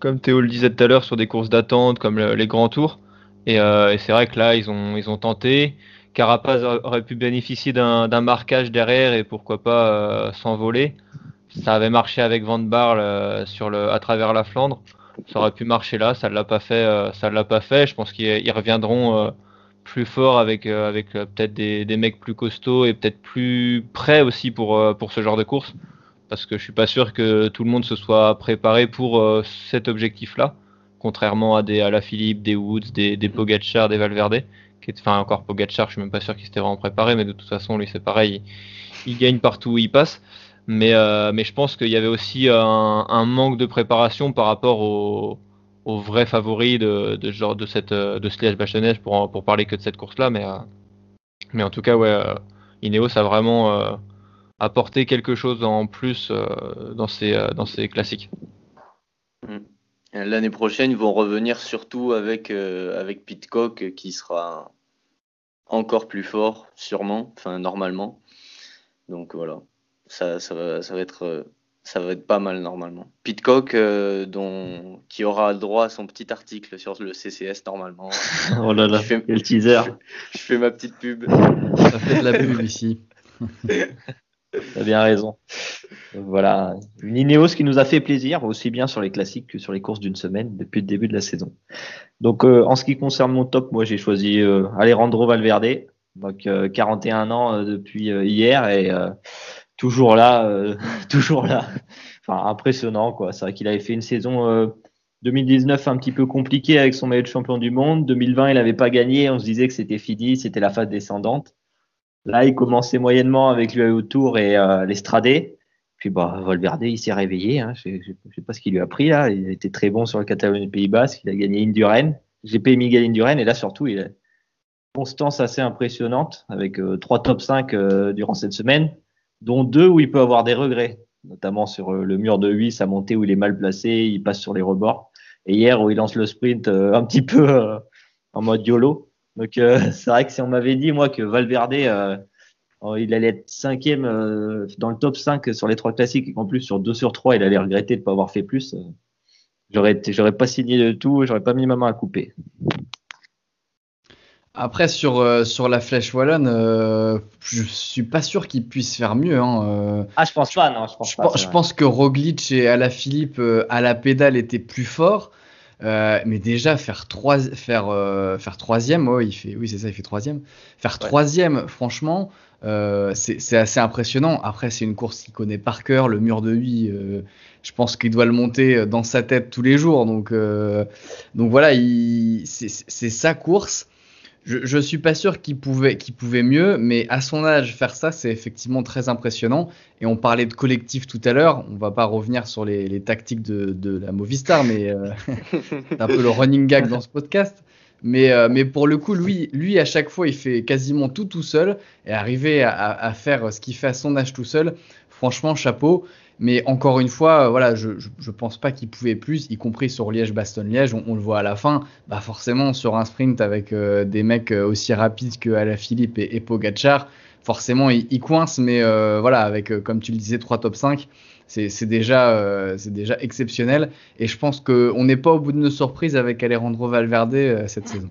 comme Théo le disait tout à l'heure, sur des courses d'attente, comme le- les grands tours. Et, euh, et c'est vrai que là, ils ont, ils ont tenté. Carapaz aurait pu bénéficier d'un marquage derrière et pourquoi pas euh, s'envoler. Ça avait marché avec Van Barle sur le, à travers la Flandre ça aurait pu marcher là, ça l'a pas fait, ça l'a pas fait. Je pense qu'ils ils reviendront plus forts avec euh, avec euh, peut-être des, des mecs plus costauds et peut-être plus prêts aussi pour euh, pour ce genre de course, parce que je suis pas sûr que tout le monde se soit préparé pour cet objectif-là, contrairement à des à la Philippe, des Woods, des des Pogacar, des Valverde, qui est, enfin encore Pogacar, je suis même pas sûr qu'il s'était vraiment préparé, mais de toute façon lui c'est pareil, il, il gagne partout où il passe. Mais, mais je pense qu'il y avait aussi un, un manque de préparation par rapport aux, aux vrais favoris de, de, genre, de, cette, euh, de ce Liège-Bastogne pour, pour parler que de cette course-là. Mais, euh, mais en tout cas, ouais, euh, Ineos a vraiment apporté quelque chose en plus dans, ces, dans ces classiques. L'année prochaine, ils vont revenir surtout avec, avec Pitcock qui sera encore plus fort, sûrement, enfin normalement. Donc voilà. ça, ça, va, ça va être ça va être pas mal normalement. Pitcock, euh, dont, qui aura droit à son petit article sur le CCS normalement. oh là là, fais, le teaser. Je, fais ma petite pub. Ça fait de la pub ici. T'as bien raison. Voilà, une Ineos qui nous a fait plaisir, aussi bien sur les classiques que sur les courses d'une semaine depuis le début de la saison. Donc, euh, en ce qui concerne mon top, moi j'ai choisi euh, Alejandro Valverde, donc 41 ans depuis hier et toujours là, euh, toujours là. Enfin, impressionnant, quoi. C'est vrai qu'il avait fait une saison 2019 euh, un petit peu compliquée avec son maillot de champion du monde. 2020, il n'avait pas gagné. On se disait que c'était fini, c'était la phase descendante. Là, il commençait moyennement avec lui autour et euh, l'Estradé. Puis, bah, Valverde, il s'est réveillé. Hein. Je ne sais pas ce qu'il lui a pris là. Il était très bon sur le Catalogne du Pays Basque. Il a gagné Indurain. GP Miguel Indurain. Et là, surtout, il a une constance assez impressionnante avec trois top 5 durant cette semaine dont deux où il peut avoir des regrets, notamment sur euh, le mur de 8, sa montée où il est mal placé, il passe sur les rebords. Et hier où il lance le sprint euh, un petit peu euh, en mode YOLO. Donc c'est vrai que si on m'avait dit moi que Valverde il allait être cinquième dans le top 5 sur les trois classiques et qu'en plus sur 2 sur 3 il allait regretter de ne pas avoir fait plus, j'aurais j'aurais pas signé de tout, j'aurais pas mis ma main à couper. Après, sur, euh, sur la flèche wallonne, euh, je suis pas sûr qu'il puisse faire mieux. Hein, euh. Ah, je pense pas, non, je pense pas. je pense que Roglic et Alaphilippe à la pédale étaient plus forts. mais déjà, faire, trois, faire, faire troisième, oh, il fait, oui, c'est ça, il fait troisième. Faire troisième, franchement, c'est assez impressionnant. Après, c'est une course qu'il connaît par cœur, le mur de 8. je pense qu'il doit le monter dans sa tête tous les jours. Donc, donc voilà, c'est sa course je, je suis pas sûr qu'il pouvait, qu'il pouvait mieux, mais à son âge, faire ça, c'est effectivement très impressionnant. Et on parlait de collectif tout à l'heure. On va pas revenir sur les, les tactiques de, de, la Movistar, mais euh, c'est un peu le running gag dans ce podcast. Mais, euh, mais pour le coup, lui, lui, à chaque fois, il fait quasiment tout tout seul. Et arriver à, à faire ce qu'il fait à son âge tout seul, franchement, chapeau. Mais encore une fois, euh, voilà, je, je, pense pas qu'il pouvait plus, y compris sur Liège-Bastogne-Liège. On, le voit à la fin, bah forcément sur un sprint avec euh, des mecs euh, aussi rapides que Alaphilippe et, et Pogacar, forcément il, coince. Mais voilà, avec comme tu le disais, trois top 5, c'est déjà, c'est déjà exceptionnel. Et je pense qu'on n'est pas au bout de nos surprises avec Alejandro Valverde cette saison.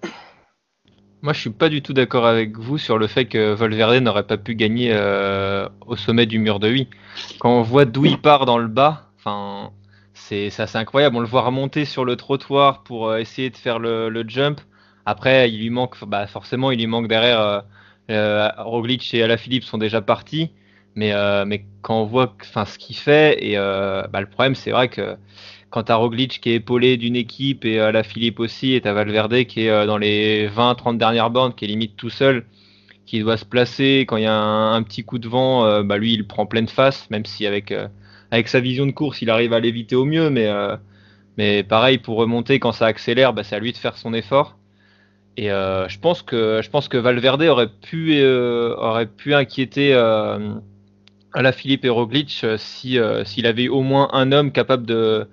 Moi, je suis pas du tout d'accord avec vous sur le fait que Valverde n'aurait pas pu gagner euh, au sommet du mur de 8. Quand on voit d'où il part dans le bas, c'est assez incroyable. On le voit remonter sur le trottoir pour euh, essayer de faire le, jump. Après, il lui manque, bah, forcément, il lui manque derrière. Euh, Roglic et Alaphilippe sont déjà partis, mais, mais quand on voit, ce qu'il fait et bah, le problème, c'est vrai que quand t'as Roglic qui est épaulé d'une équipe et à euh, la Philippe aussi, et t'as Valverde qui est euh, dans les 20-30 dernières bandes, qui est limite tout seul, qui doit se placer quand il y a un, petit coup de vent, euh, bah lui il prend pleine face, même si avec avec sa vision de course il arrive à l'éviter au mieux, mais mais pareil pour remonter quand ça accélère, bah, c'est à lui de faire son effort. Et je pense que je pense que Valverde aurait pu aurait pu inquiéter à la Philippe et Roglic si s'il avait au moins un homme capable de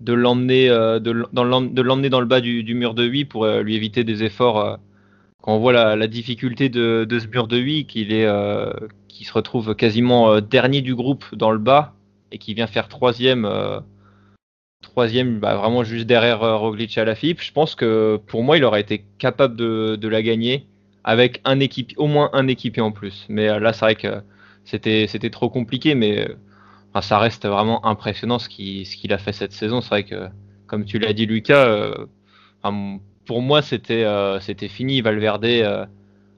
de l'emmener euh, de, l'emmener dans le bas du, mur de 8 pour euh, lui éviter des efforts euh, quand on voit la, difficulté de, ce mur de 8 qu'il est qui se retrouve quasiment dernier du groupe dans le bas et qui vient faire troisième troisième bah, vraiment juste derrière Roglic à la FIP je pense que pour moi il aurait été capable de, de la gagner avec un équipe au moins un équipier en plus. Mais là c'est vrai que c'était c'était trop compliqué mais ça reste vraiment impressionnant ce qu'il ce qu'il a fait cette saison. C'est vrai que, comme tu l'as dit, Lucas, euh, pour moi, c'était euh, c'était fini. Valverde euh,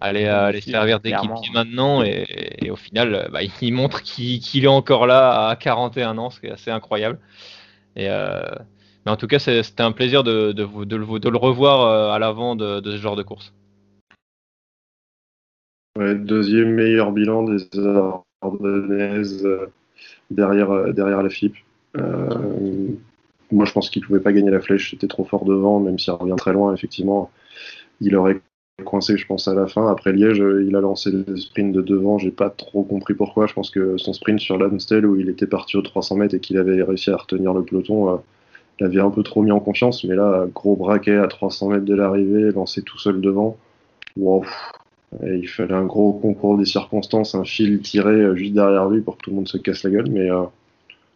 allait, aller servir d'équipe maintenant et, au final, bah, il montre qu'il est encore là à 41 ans, ce qui est assez incroyable. Et, mais en tout cas, c'était un plaisir de, de, de, le, de le revoir à l'avant de, ce genre de course. deuxième meilleur bilan des Ardennaises derrière, euh, derrière la FIP. Euh, moi, je pense qu'il ne pouvait pas gagner la flèche, c'était trop fort devant, même s'il revient très loin, effectivement. Il aurait coincé, je pense, à la fin. Après Liège, il a lancé le sprint de devant. J'ai pas trop compris pourquoi. Je pense que son sprint sur l'Amstel, où il était parti aux 300 mètres et qu'il avait réussi à retenir le peloton, euh, l'avait un peu trop mis en confiance. Mais là, gros braquet à 300 mètres de l'arrivée, lancé tout seul devant. Wow. Il fallait un gros concours des circonstances, un fil tiré juste derrière lui pour que tout le monde se casse la gueule. Mais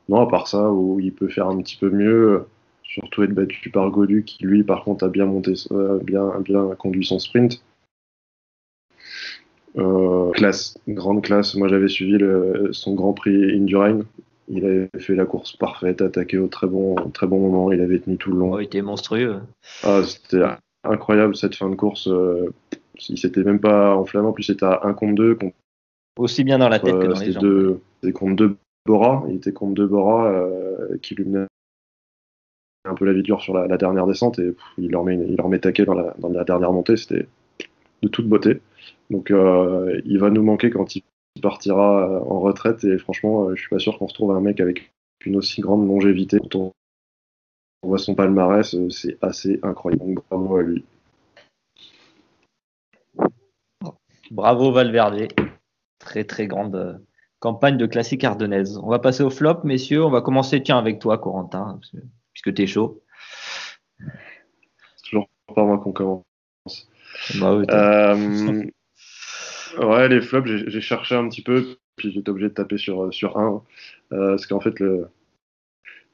non, à part ça, où il peut faire un petit peu mieux, surtout être battu par Godu, qui lui, par contre, a bien monté, bien, bien conduit son sprint. classe, grande classe. Moi, j'avais suivi le, son Grand Prix Indurain il avait fait la course parfaite, attaqué au très bon, très bon moment. Il avait tenu tout le long. il était monstrueux. Ah, c'était incroyable cette fin de course. Euh, il s'était même pas enflammé. En plus, c'était à 1 contre 2. Aussi bien dans la tête que dans les jambes. C'était contre 2 Bora. Il était contre 2 Bora euh, qui lui menait un peu la vie dure sur la, dernière descente et il leur met, il leur met taquet dans la, dans la dernière montée. C'était de toute beauté. Donc, euh, il va nous manquer quand il partira euh, en retraite et franchement, euh, je suis pas sûr qu'on se trouve un mec avec une aussi grande longévité. Quand on, voit son palmarès, euh, c'est assez incroyable. Donc bravo à lui. Bravo Valverde. Très très grande campagne de classique ardennaise. On va passer au flop, messieurs. On va commencer, tiens, avec toi, Corentin, puisque tu es chaud. C'est toujours pas moi qu'on commence. Bah euh, Ouais, les flops, j'ai cherché un petit peu, puis j'étais obligé de taper sur, euh, sur un. Euh, parce qu'en fait, le,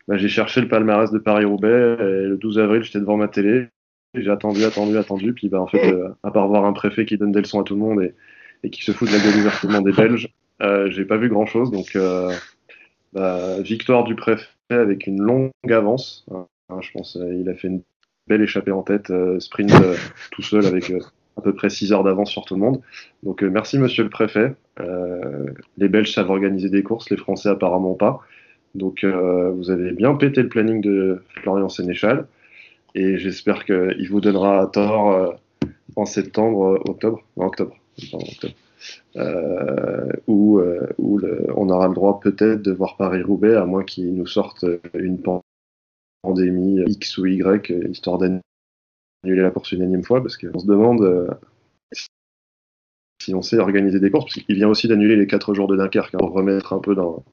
bah, j'ai cherché le palmarès de Paris-Roubaix, et le 12 avril, j'étais devant ma télé. J'ai attendu, attendu, attendu, puis bah, en fait, euh, à part voir un préfet qui donne des leçons à tout le monde et, et qui se fout de la gueule ouvertement des Belges, euh, j'ai pas vu grand chose. Donc, euh, bah, victoire du préfet avec une longue avance. Hein, je pense il a fait une belle échappée en tête, sprint tout seul avec à peu près 6 heures d'avance sur tout le monde. Donc euh, merci monsieur le préfet. Euh, les Belges savent organiser des courses, les Français apparemment pas. Donc euh, vous avez bien pété le planning de Florian Sénéchal et j'espère qu'il vous donnera tort en septembre, octobre, non, octobre, octobre. où, où on aura le droit peut-être de voir Paris-Roubaix, à moins qu'il nous sorte une pandémie X ou Y, histoire d'annuler annuler la course une énième fois parce qu'on se demande euh, si on sait organiser des courses, parce qu'il vient aussi d'annuler les 4 jours de Dunkerque, hein, pour remettre un peu dans,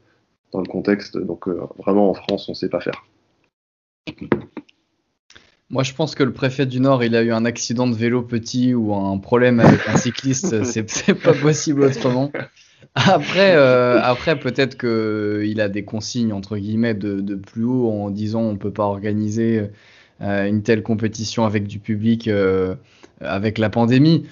dans le contexte. Donc euh, vraiment en France, on ne sait pas faire. Moi, je pense que le préfet du Nord, il a eu un accident de vélo petit ou un problème avec un cycliste. c'est pas possible autrement. Après, euh, après peut-être qu'il a des consignes entre guillemets de, de, plus haut en disant on peut pas organiser euh, une telle compétition avec du public euh, avec la pandémie.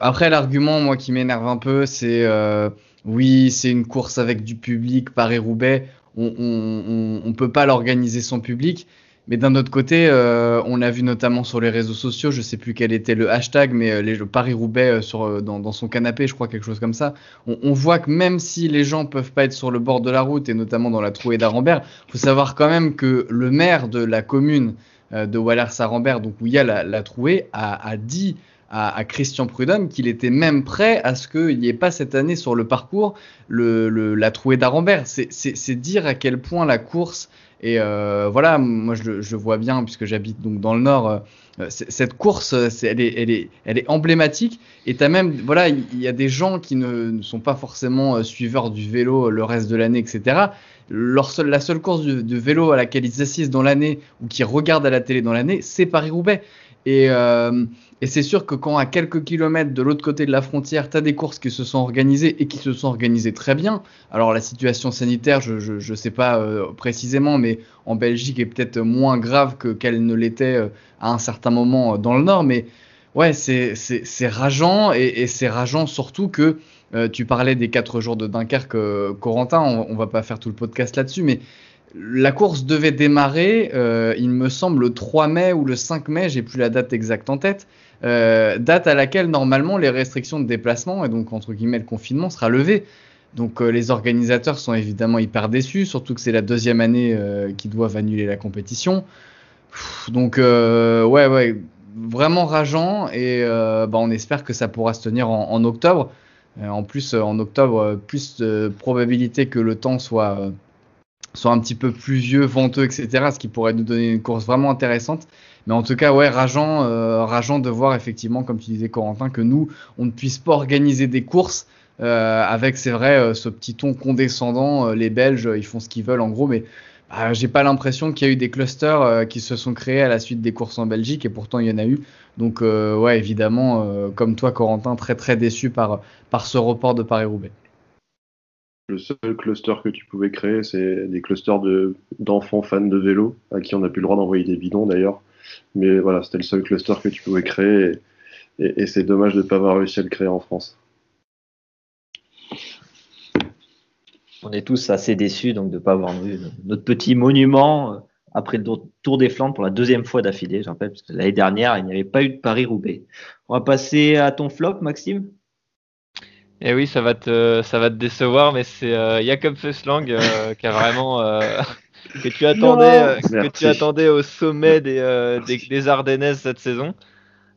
Après, l'argument, moi, qui m'énerve un peu, c'est euh, oui, c'est une course avec du public, Paris-Roubaix, on, on, on, peut pas l'organiser sans public. Mais d'un autre côté, euh, on l'a vu notamment sur les réseaux sociaux, je sais plus quel était le hashtag, mais les, le Paris-Roubaix sur, dans, dans, son canapé, je crois, quelque chose comme ça. On, on, voit que même si les gens peuvent pas être sur le bord de la route, et notamment dans la trouée d'Arambert, faut savoir quand même que le maire de la commune euh, de Waller-Sarambert, donc où il y a la, la trouée, a, a dit à, à, Christian Prudhomme qu'il était même prêt à ce qu'il n'y ait pas cette année sur le parcours le, le, la trouée d'Arambert. C'est dire à quel point la course et euh, voilà, moi je, vois bien puisque j'habite donc dans le nord. Euh, cette course, est, elle, est, elle, est, elle est emblématique. Et as même, voilà, il y, a des gens qui ne, sont pas forcément euh, suiveurs du vélo le reste de l'année, etc la seule course de, vélo à laquelle ils assistent dans l'année ou qui regardent à la télé dans l'année, c'est Paris-Roubaix. Et, euh, et c'est sûr que quand à quelques kilomètres de l'autre côté de la frontière, tu as des courses qui se sont organisées et qui se sont organisées très bien. Alors la situation sanitaire, je ne sais pas euh, précisément, mais en Belgique est peut-être moins grave que qu'elle ne l'était euh, à un certain moment dans le Nord. Mais ouais, c'est rageant et, c'est rageant surtout que tu parlais des 4 jours de Dunkerque, Corentin, on, on, va pas faire tout le podcast là-dessus, mais la course devait démarrer, euh, il me semble, le 3 mai ou le 5 mai, j'ai plus la date exacte en tête, euh, date à laquelle normalement les restrictions de déplacement et donc entre guillemets le confinement sera levé. Donc euh, les organisateurs sont évidemment hyper déçus, surtout que c'est la deuxième année qu'ils doivent annuler la compétition. Donc ouais, ouais, vraiment rageant et bah, on espère que ça pourra se tenir en, octobre. En plus, en octobre, plus de probabilité que le temps soit, soit un petit peu pluvieux, venteux, etc. Ce qui pourrait nous donner une course vraiment intéressante. Mais en tout cas, ouais, rageant, euh, rageant de voir effectivement, comme tu disais Corentin, que nous, on ne puisse pas organiser des courses euh, avec, c'est vrai, ce petit ton condescendant. les Belges, ils font ce qu'ils veulent en gros, mais bah, j'ai pas l'impression qu'il y a eu des clusters euh, qui se sont créés à la suite des courses en Belgique et pourtant il y en a eu. Donc euh, ouais, évidemment, euh, comme toi Corentin, très très déçu par, par ce report de Paris-Roubaix. Le seul cluster que tu pouvais créer, c'est des clusters de, d'enfants fans de vélo, à qui on n'a plus le droit d'envoyer des bidons d'ailleurs. Mais voilà, c'était le seul cluster que tu pouvais créer, et, c'est dommage de ne pas avoir réussi à le créer en France. On est tous assez déçus donc de ne pas avoir vu notre petit monument euh, après le Tour des Flandres pour la deuxième fois d'affilée, je rappelle, parce que l'année dernière, il n'y avait pas eu de Paris-Roubaix. On va passer à ton flop, Maxime? Eh oui, ça va te, ça va te décevoir, mais c'est euh, Jacob Fusslang euh, qui a vraiment que tu attendais, que tu attendais au sommet des, des, des Ardennaises cette saison.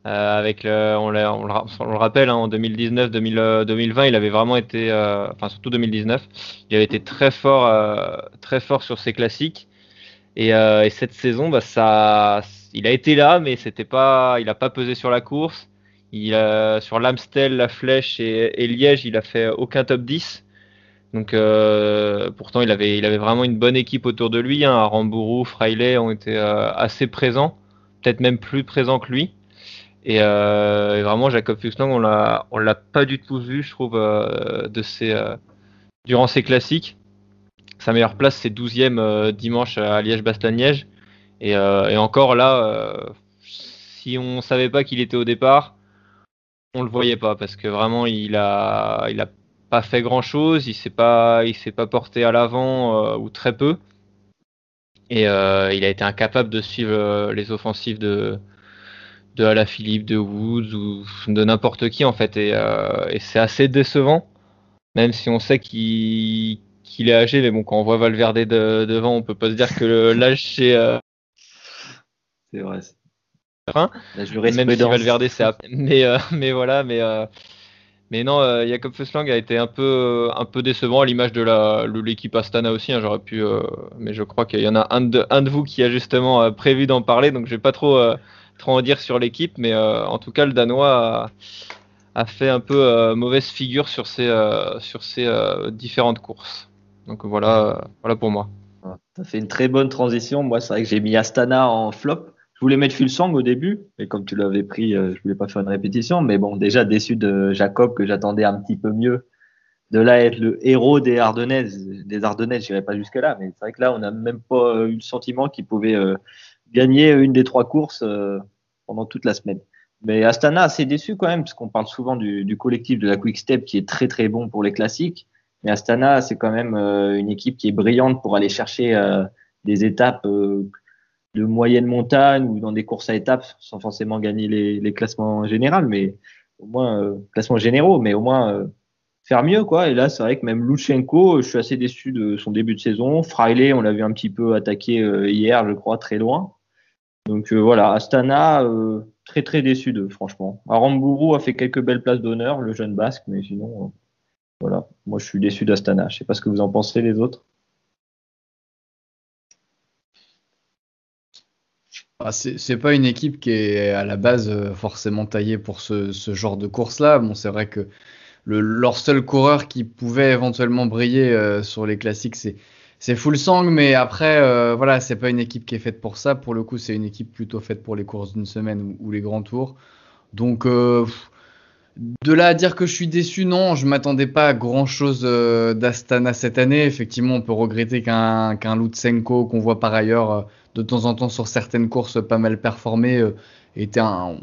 Euh, avec le, on, le, on, le, rappelle, hein, en 2019, 2020, il avait vraiment été, euh, enfin surtout 2019, il avait été très fort, euh, très fort sur ses classiques. Et, et cette saison, bah, ça, il a été là, mais c'était pas, il a pas pesé sur la course. Il, sur l'Amstel, la Flèche et, Liège, il a fait aucun top 10. Donc pourtant, il avait, vraiment une bonne équipe autour de lui. Hein. Rambourou, Freiley ont été assez présents, peut-être même plus présents que lui. Euh, et, vraiment, Jacob Fuchslang, on l'a, l'a pas du tout vu, je trouve, euh, euh, durant ses classiques. Sa meilleure place, c'est 12e dimanche à Liège-Bastogne-Liège. Et, et, encore là, si on savait pas qu'il était au départ, on le voyait pas parce que vraiment, il a, il a pas fait grand chose. Il s'est pas, il s'est pas porté à l'avant ou très peu. Et il a été incapable de suivre les offensives de, de la Philippe, de Woods ou de n'importe qui en fait. Euh, et, c'est assez décevant, même si on sait qu'il est âgé. Mais bon, quand on voit Valverde devant, on peut pas se dire que l'âge c'est. Euh, c'est vrai. Hein même si Valverde c'est. Mais, euh, mais voilà, mais. Mais non, Jacob Fusslang a été un peu, un peu décevant à l'image de l'équipe Astana aussi. Hein, J'aurais pu, mais je crois qu'il y en a un de, un de vous qui a justement prévu d'en parler, donc je vais pas trop trop en dire sur l'équipe, mais euh, en tout cas, le Danois a, fait un peu euh, mauvaise figure sur ses, euh, sur ses différentes courses. Donc voilà, voilà pour moi. Ça fait une très bonne transition. Moi, c'est vrai que j'ai mis Astana en flop. Voulais mettre Fulsang au début, mais comme tu l'avais pris, je voulais pas faire une répétition. Mais bon, déjà déçu de Jacob, que j'attendais un petit peu mieux. De là être le héros des Ardennaises, des Ardennaises, j'irai pas jusque là, mais c'est vrai que là, on n'a même pas eu le sentiment qu'il pouvait gagner une des trois courses pendant toute la semaine. Mais Astana assez déçu quand même, parce qu'on parle souvent du, collectif de la Quick Step qui est très très bon pour les classiques. Mais Astana, c'est quand même euh, une équipe qui est brillante pour aller chercher euh, des étapes euh, de moyenne montagne ou dans des courses à étapes sans forcément gagner les, classements généraux, mais au moins classements généraux, mais au moins faire mieux quoi. Et là, c'est vrai que même Luchenko, je suis assez déçu de son début de saison. Fraile, on l'a vu un petit peu attaquer hier, je crois, très loin. Donc euh, voilà, Astana, euh, très très déçu d'eux, franchement. Arambourou a fait quelques belles places d'honneur, le jeune basque, mais sinon, euh, voilà, moi je suis déçu d'Astana. Je sais pas ce que vous en pensez les autres. C'est pas une équipe qui est à la base forcément taillée pour ce, genre de course-là. Bon, c'est vrai que leur seul coureur qui pouvait éventuellement briller sur les classiques, c'est full sang, mais après, euh, voilà, c'est pas une équipe qui est faite pour ça. Pour le coup, c'est une équipe plutôt faite pour les courses d'une semaine ou, les grands tours. Donc, euh, de là à dire que je suis déçu, non, je m'attendais pas à grand chose euh, d'Astana cette année. Effectivement, on peut regretter qu'un qu'un Lutsenko, qu'on voit par ailleurs de temps en temps sur certaines courses pas mal performé, était un.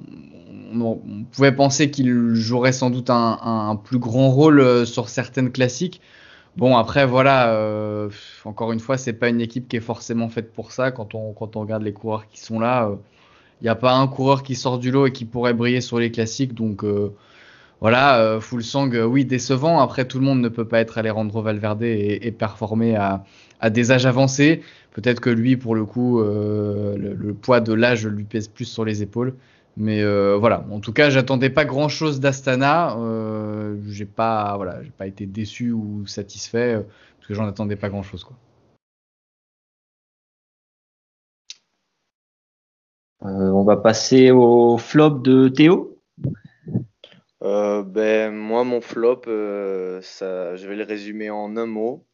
On, pouvait penser qu'il jouerait sans doute un, un plus grand rôle sur certaines classiques. Bon, après, voilà, euh, encore une fois, c'est pas une équipe qui est forcément faite pour ça. Quand on, quand on regarde les coureurs qui sont là, il euh, n'y a pas un coureur qui sort du lot et qui pourrait briller sur les classiques. Donc, euh, voilà, full sang, oui, décevant. Après, tout le monde ne peut pas être Alejandro Valverde et, performer à, des âges avancés. Peut-être que lui, pour le coup, le, le, poids de l'âge lui pèse plus sur les épaules. Mais euh, voilà, en tout cas, j'attendais pas grand chose d'Astana. Euh, j'ai pas, voilà, pas été déçu ou satisfait euh, parce que j'en attendais pas grand chose, quoi. on va passer au flop de Théo. Ben moi, mon flop, ça, je vais le résumer en un mot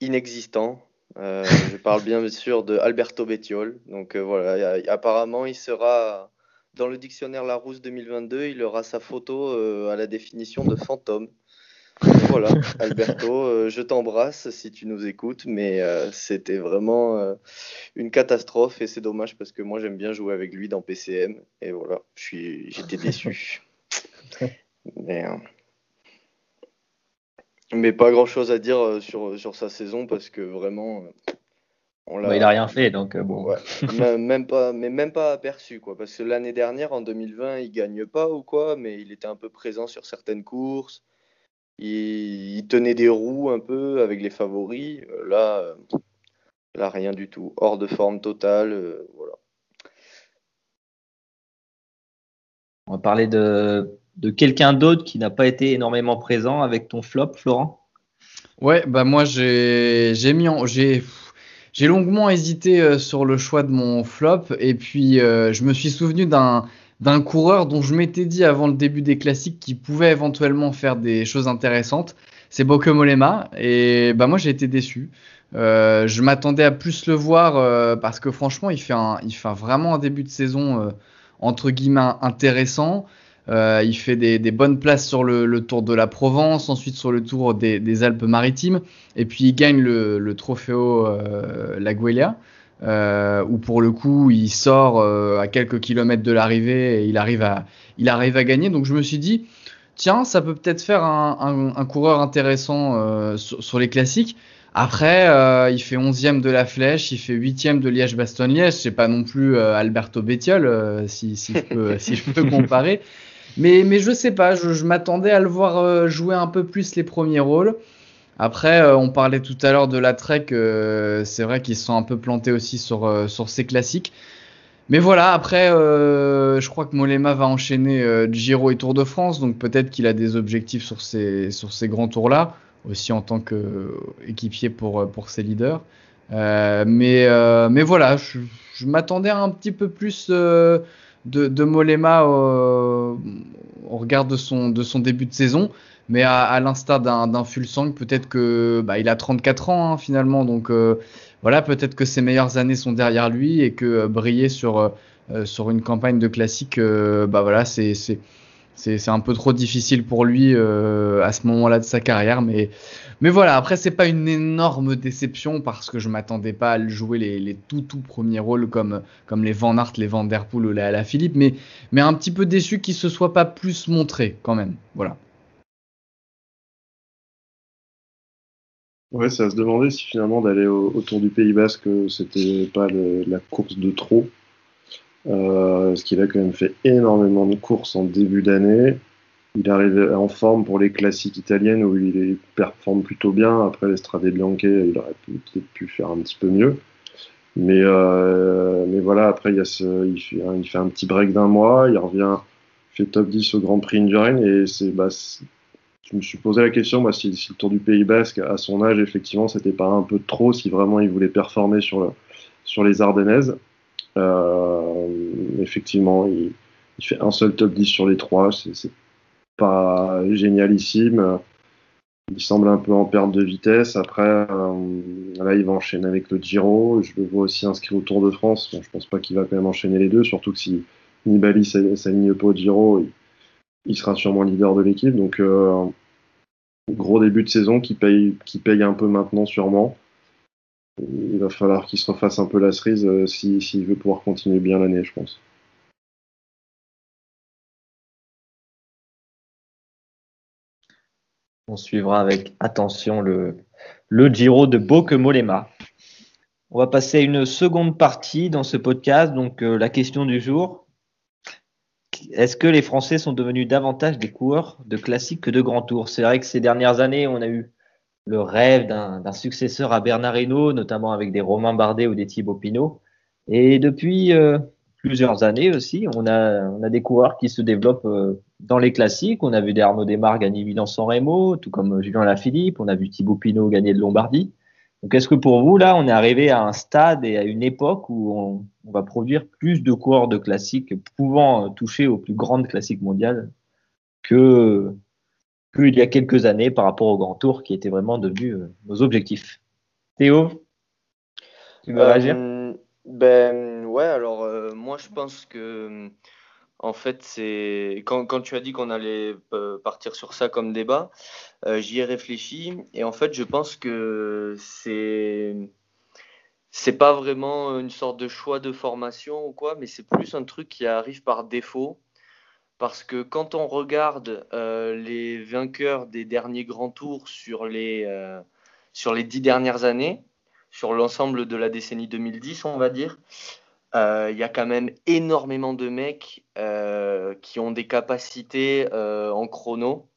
inexistant. je parle bien sûr de Alberto Bettiol. Donc voilà, apparemment il sera dans le dictionnaire Larousse 2022, il aura sa photo à la définition de fantôme. Voilà, Alberto, euh, je t'embrasse si tu nous écoutes, mais euh, c'était vraiment euh, une catastrophe et c'est dommage parce que moi j'aime bien jouer avec lui dans PCM et voilà, j'étais déçu. mais, mais, pas grand chose à dire sur, sur sa saison parce que vraiment. On bah, il a rien fait donc bon. même pas, mais même pas aperçu quoi, parce que l'année dernière en 2020 il gagne pas ou quoi, mais il était un peu présent sur certaines courses il, tenait des roues un peu avec les favoris. Euh, là, euh, là, rien du tout. Hors de forme totale. Euh, voilà. On va parler de, de quelqu'un d'autre qui n'a pas été énormément présent avec ton flop, Florent? Ouais, bah moi j'ai longuement hésité sur le choix de mon flop et puis je me suis souvenu d'un d'un coureur dont je m'étais dit avant le début des classiques qu'il pouvait éventuellement faire des choses intéressantes. C'est Bokemolema et bah moi j'ai été déçu. Euh, je m'attendais à plus le voir euh, parce que franchement il fait, un, il fait vraiment un début de saison euh, entre guillemets intéressant. Il fait des, bonnes places sur le, Tour de la Provence, ensuite sur le Tour des, Alpes-Maritimes, et puis il gagne le, le Trofeo La Guelia euh, où pour le coup il sort euh, à quelques kilomètres de l'arrivée et il arrive à il arrive à gagner. Donc je me suis dit tiens ça peut peut-être faire un, un, coureur intéressant euh, sur, les classiques. Après euh, il fait 11e de la Flèche, il fait 8e de Liège-Bastogne-Liège. C'est pas non plus euh, Alberto Bettiol si, si, je peux si je peux comparer. Mais mais je sais pas, je, m'attendais à le voir jouer un peu plus les premiers rôles. Après, euh, on parlait tout à l'heure de la Trek, euh, c'est vrai qu'ils sont un peu plantés aussi sur, euh, ces classiques. Mais voilà, après, je crois que Molema va enchaîner Giro et Tour de France, donc peut-être qu'il a des objectifs sur ces, grands tours-là, aussi en tant qu'équipier pour, ses leaders. mais, mais voilà, je, je m'attendais un petit peu plus de, de Molema au, regard de son, de son début de saison. Mais à, l'instar d'un Fulsang, peut-être que bah, il a 34 ans hein, finalement, donc euh, voilà, peut-être que ses meilleures années sont derrière lui et que euh, briller sur euh, sur une campagne de classique, bah voilà, c'est c'est un peu trop difficile pour lui à ce moment-là de sa carrière, mais voilà. Après, c'est pas une énorme déception parce que je m'attendais pas à le jouer les, les, tout tout premiers rôles comme les Van Aert, les Van Der Poel ou la, la Philippe, mais mais un petit peu déçu qu'il se soit pas plus montré quand même. Voilà. Ouais, ça se demandait si finalement d'aller autour du Pays Basque, c'était pas la course de trop. Euh, parce qu'il a quand même fait énormément de courses en début d'année. Il arrive en forme pour les classiques italiennes où il performe plutôt bien. Après l'Estrade Bianche, il aurait peut-être pu faire un petit peu mieux. Mais, euh, voilà, après il, fait, un petit break d'un mois, il revient, fait top 10 au Grand Prix Indurain et bah, je me suis posé la question, moi, si, le Tour du Pays Basque, à son âge, effectivement, c'était pas un peu trop, si vraiment il voulait performer sur, sur les Ardennaises. Euh, effectivement, il, fait un seul top 10 sur les trois, c'est pas génialissime. Il semble un peu en perte de vitesse. Après, euh, là, il va enchaîner avec le Giro. Je le vois aussi inscrit au Tour de France. Bon, je pense pas qu'il va quand même enchaîner les deux, surtout que si Nibali s'aligne pas au Giro, il, il sera sûrement leader de l'équipe. Donc, euh, gros début de saison qui paye, qui paye un peu maintenant, sûrement. Il va falloir qu'il se refasse un peu la cerise euh, s'il veut pouvoir continuer bien l'année, je pense. On suivra avec attention le, le Giro de Bokemolema. On va passer à une seconde partie dans ce podcast. Donc, euh, la question du jour est-ce que les Français sont devenus davantage des coureurs de classiques que de grands tours? C'est vrai que ces dernières années, on a eu le rêve d'un successeur à Bernard Hinault, notamment avec des Romain Bardet ou des Thibaut Pinot. Et depuis euh, plusieurs années aussi, on a, on a des coureurs qui se développent euh, dans les classiques. On a vu des Arnaud Desmar gagner Milan-San Remo, tout comme Julien Lafilippe. On a vu Thibaut Pinot gagner de Lombardie. Donc, est-ce que pour vous, là, on est arrivé à un stade et à une époque où on, va produire plus de coureurs de classiques pouvant toucher aux plus grandes classiques mondiales que qu'il y a quelques années par rapport au Grand Tour qui était vraiment devenu euh, nos objectifs Théo Tu veux réagir? Ben ouais, alors moi je pense que en fait, c'est quand, tu as dit qu'on allait partir sur ça comme débat, j'y ai réfléchi et en fait, je pense que c'est c'est pas vraiment une sorte de choix de formation ou quoi, mais c'est plus un truc qui arrive par défaut. Parce que quand on regarde euh, les vainqueurs des derniers grands tours sur les, euh, sur les dix dernières années, sur l'ensemble de la décennie 2010, on va dire, euh, il y a quand même énormément de mecs qui ont des capacités en chrono.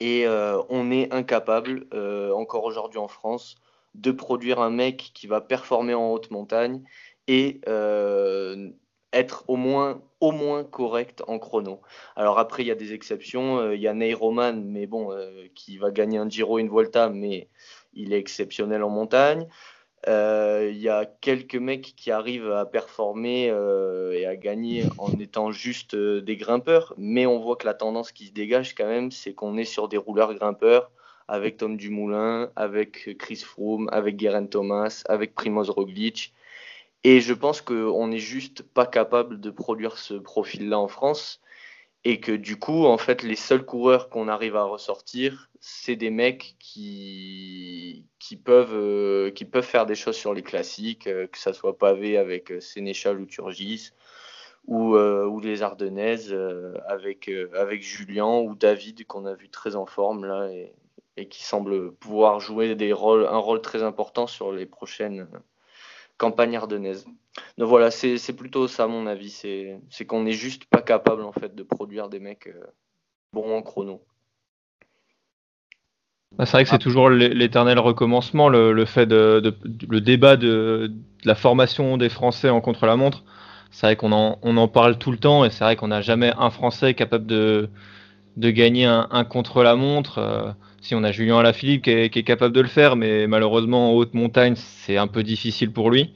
Et on est incapable, encore aujourd'hui en France, de produire un mec qui va performer en haute montagne et être au moins, au moins correct en chrono. Alors après, il y a des exceptions. Euh, il y a Ney Roman, mais bon, euh, qui va gagner un Giro, une Volta, mais il est exceptionnel en montagne. Il y a quelques mecs qui arrivent à performer et à gagner en étant juste des grimpeurs, mais on voit que la tendance qui se dégage quand même, c'est qu'on est sur des rouleurs grimpeurs avec Tom Dumoulin, avec Chris Froome, avec Geraint Thomas, avec Primoz Roglic. Et je pense qu'on n'est juste pas capable de produire ce profil-là en France. Et que du coup, en fait, les seuls coureurs qu'on arrive à ressortir, c'est des mecs qui, peuvent, euh, qui peuvent faire des choses sur les classiques, euh, que ça soit pavé avec euh, Sénéchal ou Turgis, ou, ou les Ardennaises avec, avec Julien ou David, qu'on a vu très en forme là. Et, et qui semble pouvoir jouer des rôles, un rôle très important sur les prochaines campagnes ardennaises. Donc voilà, c'est plutôt ça mon avis, c'est qu'on n'est juste pas capable en fait de produire des mecs euh, bons en chrono. Bah, c'est vrai que c'est toujours l'éternel recommencement, le, fait de, le débat de, la formation des Français en contre-la-montre. C'est vrai qu'on en, on en parle tout le temps et c'est vrai qu'on n'a jamais un Français capable de, de gagner un, un contre-la-montre. Si on a Julien Alaphilippe qui est, qui est capable de le faire, mais malheureusement en haute montagne, c'est un peu difficile pour lui.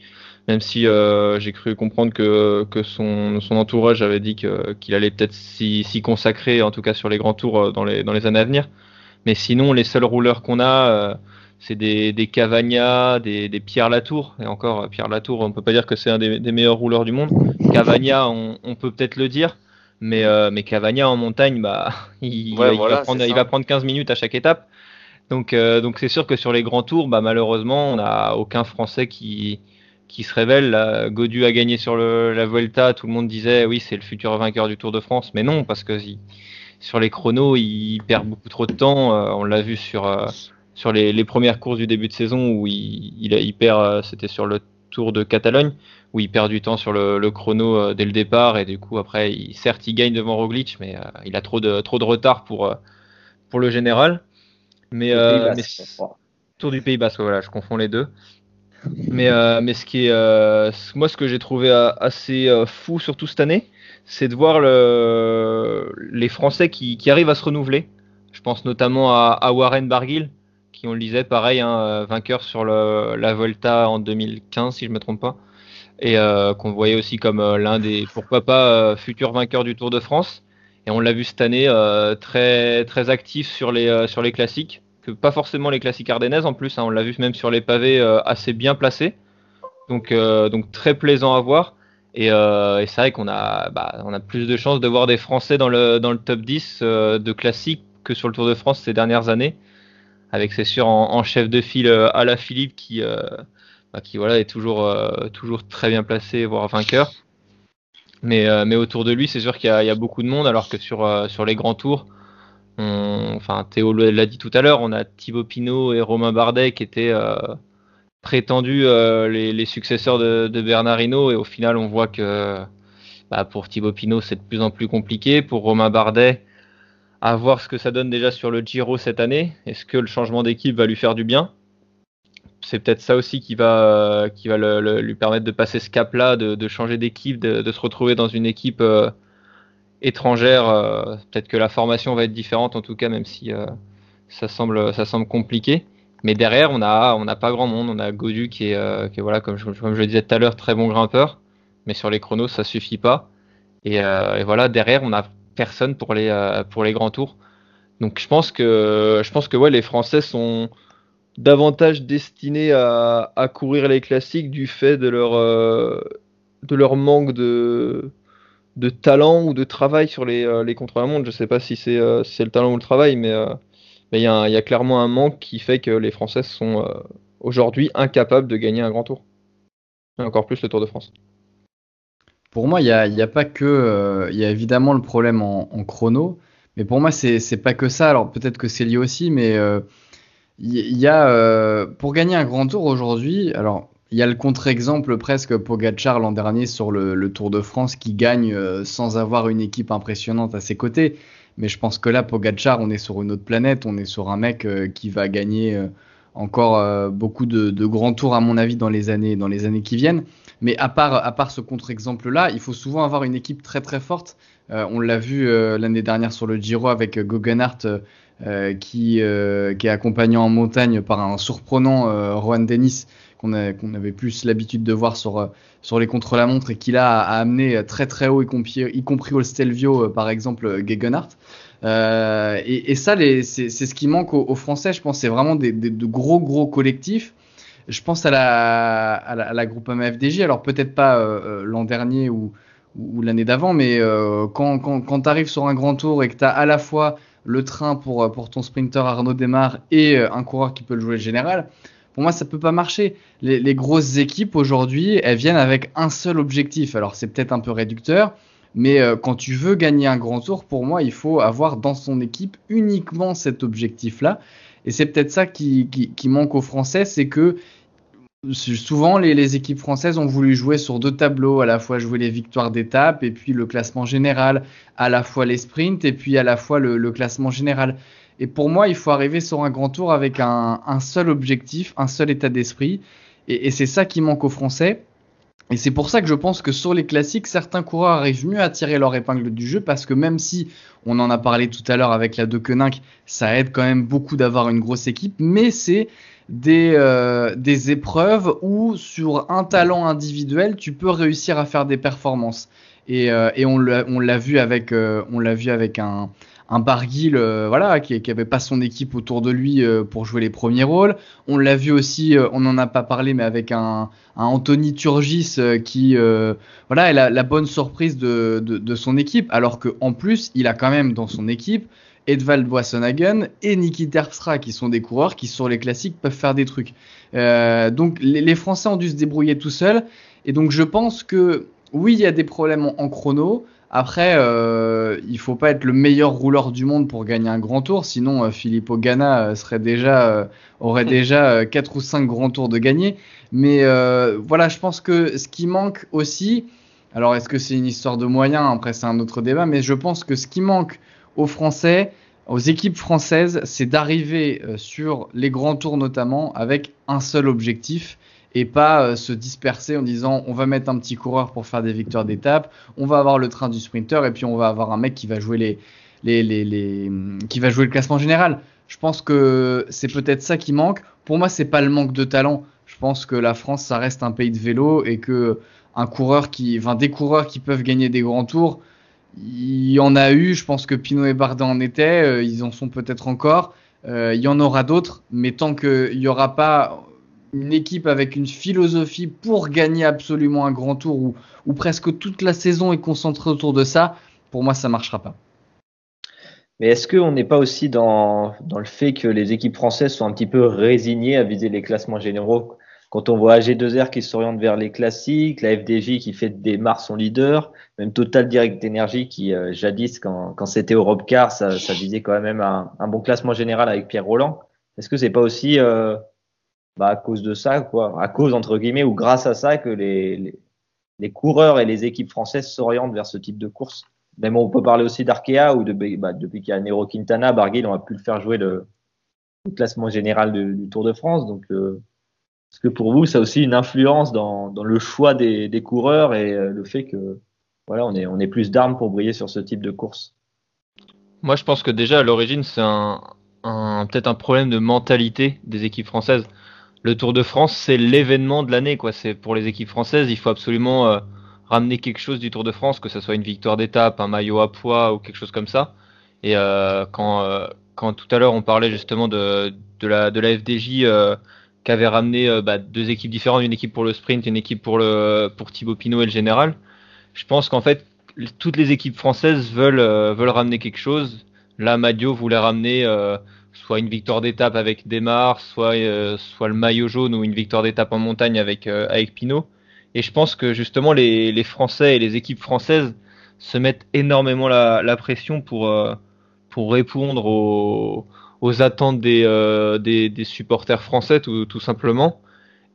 Même si euh, j'ai cru comprendre que, son, entourage avait dit qu'il allait peut-être s'y consacrer, en tout cas sur les grands tours euh, dans les, années à venir. Mais sinon, les seuls rouleurs qu'on a, euh, c'est des, Cavagna, des, Pierre Latour. Et encore, Pierre Latour, on peut pas dire que c'est un des, meilleurs rouleurs du monde. Cavagna, on peut peut-être le dire. Mais, euh, mais Cavagna en montagne, bah, il, va prendre, il, va prendre, 15 minutes à chaque étape. Donc, euh, donc c'est sûr que sur les grands tours, bah, malheureusement, on n'a aucun Français qui, qui se révèle. Là, Godu a gagné sur le, la Vuelta, tout le monde disait oui, c'est le futur vainqueur du Tour de France, mais non, parce que sur les chronos, il perd beaucoup trop de temps. Euh, on l'a vu sur, sur les, les, premières courses du début de saison où il, il, il perd, c'était sur le Tour de Catalogne où il perd du temps sur le, chrono euh, dès le départ et du coup après il, certes il gagne devant Roglic mais euh, il a trop de trop de retard pour euh, pour le général. Mais, Tour du Pays Basque voilà je confonds les deux. Mais mais ce qui est moi ce que j'ai trouvé assez fou surtout cette année c'est de voir le, les Français qui, qui, arrivent à se renouveler. Je pense notamment à, à Warren Barguil qui on le disait pareil hein, vainqueur sur la Volta en 2015 si je me trompe pas et euh, qu'on voyait aussi comme euh, l'un des, pourquoi pas, euh, futurs vainqueurs du Tour de France. Et on l'a vu cette année très, très actif sur les, sur les classiques, que pas forcément les classiques ardennaises en plus, hein, on l'a vu même sur les pavés assez bien placés. Donc, donc très plaisant à voir. Et, c'est vrai qu'on a, bah, a plus de chances de voir des Français dans le, dans le top 10 de classiques que sur le Tour de France ces dernières années. Avec, c'est sûr, en, chef de file à la Philippe qui, bah, qui voilà est toujours euh, toujours très bien placé, voire vainqueur. Mais euh, mais autour de lui, c'est sûr qu'il y, y, a beaucoup de monde, alors que sur euh, sur les grands tours, on, enfin Théo l'a dit tout à l'heure, on a Thibaut Pinot et Romain Bardet qui étaient prétendus les, les, successeurs de, de Bernard Hinault, et au final, on voit que bah, pour Thibaut Pinot, c'est de plus en plus compliqué. Pour Romain Bardet, à voir ce que ça donne déjà sur le Giro cette année. Est-ce que le changement d'équipe va lui faire du bien? C'est peut-être ça aussi qui va, qui va lui permettre de passer ce cap-là, de, changer d'équipe, de, se retrouver dans une équipe euh, étrangère. Euh, peut-être que la formation va être différente en tout cas, même si euh, ça, semble, ça semble compliqué. Mais derrière, on n'a on a pas grand monde. On a Godu qui est, qui voilà, comme je, comme je le disais tout à l'heure, très bon grimpeur. Mais sur les chronos, ça suffit pas. Et, et voilà, derrière, on n'a personne pour les, pour les grands tours. Donc je pense que, je pense que ouais, les Français sont davantage destinés à, courir les classiques du fait de leur, de leur manque de, de talent ou de travail sur les, les contre-la-montre. Je ne sais pas si c'est le talent ou le travail, mais il y, a clairement un manque qui fait que les Françaises sont aujourd'hui incapables de gagner un grand tour. Et encore plus le Tour de France. Pour moi, il n'y a, pas que. Il y a évidemment le problème en, chrono, mais pour moi, c'est pas que ça. Alors peut-être que c'est lié aussi, mais il y, a euh, pour gagner un grand tour aujourd'hui. Alors il y a le contre-exemple presque Pogacar l'an dernier sur le, Tour de France qui gagne euh, sans avoir une équipe impressionnante à ses côtés. Mais je pense que là, Pogacar, on est sur une autre planète. On est sur un mec euh, qui va gagner encore beaucoup de, de, grands tours à mon avis dans les années dans les années qui viennent. Mais à part à part ce contre-exemple-là, il faut souvent avoir une équipe très très forte. on l'a vu l'année dernière sur le Giro avec euh, qui, euh, qui est accompagné en montagne par un surprenant euh, Rohan Dennis qu'on avait plus l'habitude de voir sur, sur les contre-la-montre et qui là a, amené très très haut, y compris, y compris au Stelvio par exemple Gegenhardt. Euh, et, et, ça, c'est ce qui manque aux, Français, je pense, c'est vraiment des, des, de gros gros collectifs. Je pense à la, à la, à la groupe MFDJ, alors peut-être pas euh, l'an dernier ou, ou l'année d'avant, mais euh, quand, quand, tu arrives sur un grand tour et que tu as à la fois le train pour, euh, pour ton sprinter Arnaud Démarre et euh, un coureur qui peut le jouer général, pour moi, ça peut pas marcher. Les, grosses équipes aujourd'hui, elles viennent avec un seul objectif. Alors, c'est peut-être un peu réducteur, mais euh, quand tu veux gagner un grand tour, pour moi, il faut avoir dans son équipe uniquement cet objectif-là. Et c'est peut-être ça qui, qui, manque aux Français, c'est que souvent les, équipes françaises ont voulu jouer sur deux tableaux, à la fois jouer les victoires d'étape et puis le classement général, à la fois les sprints et puis à la fois le, classement général. Et pour moi, il faut arriver sur un grand tour avec un, seul objectif, un seul état d'esprit. Et, c'est ça qui manque aux Français. Et c'est pour ça que je pense que sur les classiques, certains coureurs arrivent mieux à tirer leur épingle du jeu parce que même si on en a parlé tout à l'heure avec la De ça aide quand même beaucoup d'avoir une grosse équipe, mais c'est des, euh, des épreuves où sur un talent individuel, tu peux réussir à faire des performances. Et, euh, et on l'a vu avec, euh, on l'a vu avec un, un Barguil, voilà, qui, qui avait pas son équipe autour de lui pour jouer les premiers rôles. On l'a vu aussi, on n'en a pas parlé, mais avec un, Anthony Turgis qui, voilà, est la, bonne surprise de, de, de son équipe, alors que en plus, il a quand même dans son équipe Edvald Boissonhagen et Niki Terpstra, qui sont des coureurs qui, sur les classiques, peuvent faire des trucs. Euh, donc, les, Français ont dû se débrouiller tout seuls. Et donc, je pense que, oui, il y a des problèmes en, chrono. Après, euh, il faut pas être le meilleur rouleur du monde pour gagner un grand tour, sinon euh, Filippo Ganna euh, serait déjà, euh, aurait déjà quatre ou cinq grands tours de gagner. Mais voilà, je pense que ce qui manque aussi, alors est-ce que c'est une histoire de moyens? Après, c'est un autre débat, mais je pense que ce qui manque aux Français, aux équipes françaises, c'est d'arriver euh, sur les grands tours notamment avec un seul objectif et pas euh, se disperser en disant on va mettre un petit coureur pour faire des victoires d'étape, on va avoir le train du sprinter et puis on va avoir un mec qui va jouer les, les qui va jouer le classement général. Je pense que c'est peut-être ça qui manque. Pour moi, c'est pas le manque de talent. Je pense que la France, ça reste un pays de vélo et que un coureur qui, enfin, des coureurs qui peuvent gagner des grands tours, il y en a eu, je pense que Pinot et Bardet en étaient, euh, ils en sont peut-être encore. Euh, il y en aura d'autres, mais tant qu'il n'y aura pas une équipe avec une philosophie pour gagner absolument un grand tour où presque toute la saison est concentrée autour de ça, pour moi ça ne marchera pas. Mais est-ce qu'on n'est pas aussi dans le fait que les équipes françaises sont un petit peu résignées à viser les classements généraux? Quand on voit AG2R qui s'oriente vers les classiques, la FDJ qui fait démarre son leader, même Total Direct Energy qui euh, jadis quand, quand c'était Europcar, ça, ça visait quand même un, un, bon classement général avec Pierre Roland. Est-ce que c'est pas aussi euh, bah, à cause de ça, quoi, à cause entre guillemets ou grâce à ça que les, les, les coureurs et les équipes françaises s'orientent vers ce type de course? Même on peut parler aussi d'Arkea ou de, bah, depuis qu'il y a Nero Quintana, Barguil, on a pu le faire jouer le, le classement général du, du Tour de France, donc euh, est-ce que pour vous, ça a aussi une influence dans, le choix des, coureurs et euh, le fait que on est plus d'armes pour briller sur ce type de course Moi, je pense que déjà à l'origine, c'est un, peut-être un problème de mentalité des équipes françaises. Le Tour de France, c'est l'événement de l'année, quoi. C'est pour les équipes françaises, il faut absolument euh, ramener quelque chose du Tour de France, que ce soit une victoire d'étape, un maillot à poids ou quelque chose comme ça. Et euh, quand tout à l'heure on parlait justement de, la, FDJ qui avait ramené euh, bah, deux équipes différentes, une équipe pour le sprint, une équipe pour, le, pour Thibaut Pinot et le général, je pense qu'en fait toutes les équipes françaises veulent, veulent ramener quelque chose. Là, Madio voulait ramener soit une victoire d'étape avec Desmar, soit, soit le maillot jaune ou une victoire d'étape en montagne avec, avec Pinot. Et je pense que justement les, les Français et les équipes françaises se mettent énormément la, la pression pour, pour répondre aux, aux attentes des, euh, des, des, supporters français tout, simplement.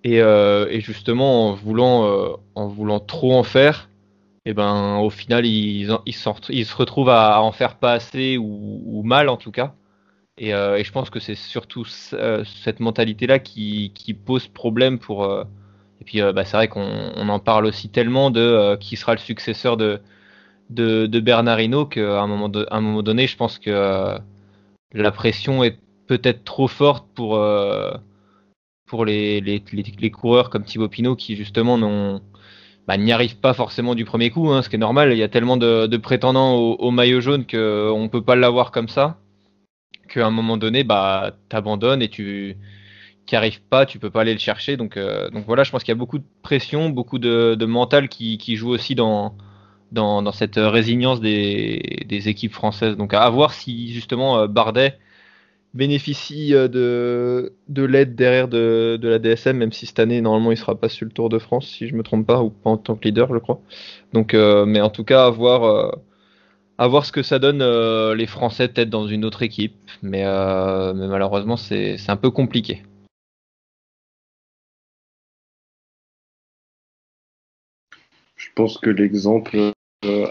Et, euh, et, justement, en voulant, euh, en voulant trop en faire, et eh ben, au final, ils, ils, se retrouvent à, en faire pas assez ou, mal en tout cas. Et, je pense que c'est surtout cette mentalité-là qui, pose problème pour. et puis, bah, c'est vrai qu'on on en parle aussi tellement de qui sera le successeur de, de, de Bernardino qu'à un moment, un moment donné, je pense que la pression est peut-être trop forte pour, euh, pour les, les, les, coureurs comme Thibaut Pinot qui justement n'ont bah, n'y arrivent pas forcément du premier coup, hein, ce qui est normal. Il y a tellement de, prétendants au, maillot jaune qu'on ne peut pas l'avoir comme ça, qu'à un moment donné, bah, t'abandonnes et tu qui arrives pas, tu peux pas aller le chercher. Donc, euh, donc voilà, je pense qu'il y a beaucoup de pression, beaucoup de, mental qui joue aussi dans, dans, cette résilience des, équipes françaises. Donc à voir si justement euh, Bardet bénéficie euh, de, de l'aide derrière de, la DSM, même si cette année normalement il sera pas sur le Tour de France, si je me trompe pas, ou pas en tant que leader, je crois. Donc, euh, mais en tout cas, à voir, à voir ce que ça donne les Français peut-être dans une autre équipe, mais, malheureusement c'est un peu compliqué. Je pense que l'exemple euh,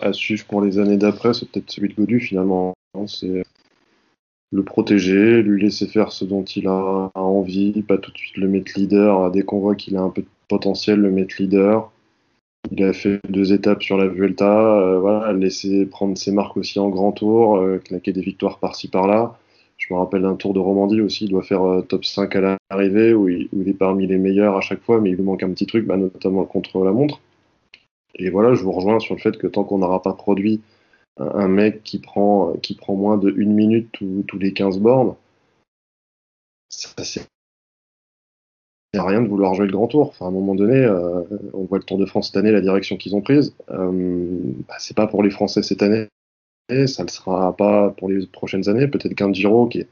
à suivre pour les années d'après, c'est peut-être celui de Godu finalement. C'est le protéger, lui laisser faire ce dont il a envie, pas tout de suite le mettre leader. Dès qu'on voit qu'il a un peu de potentiel, le mettre leader. Il a fait deux étapes sur la Vuelta, euh, laisser prendre ses marques aussi en grand tour, euh, claquer des victoires par-ci par-là. Je me rappelle d'un tour de Romandie aussi, il doit faire top 5 à l'arrivée, où, où, il est parmi les meilleurs à chaque fois, mais il lui manque un petit truc, bah, notamment contre la montre. Et voilà, je vous rejoins sur le fait que tant qu'on n'aura pas produit un, mec qui prend, qui prend moins de une minute tous les 15 bornes, ça c'est rien de vouloir jouer le grand tour. Enfin, à un moment donné, euh, on voit le Tour de France cette année, la direction qu'ils ont prise. Euh, bah, c'est pas pour les Français cette année, ça ne le sera pas pour les prochaines années. Peut-être qu'un Giro qui est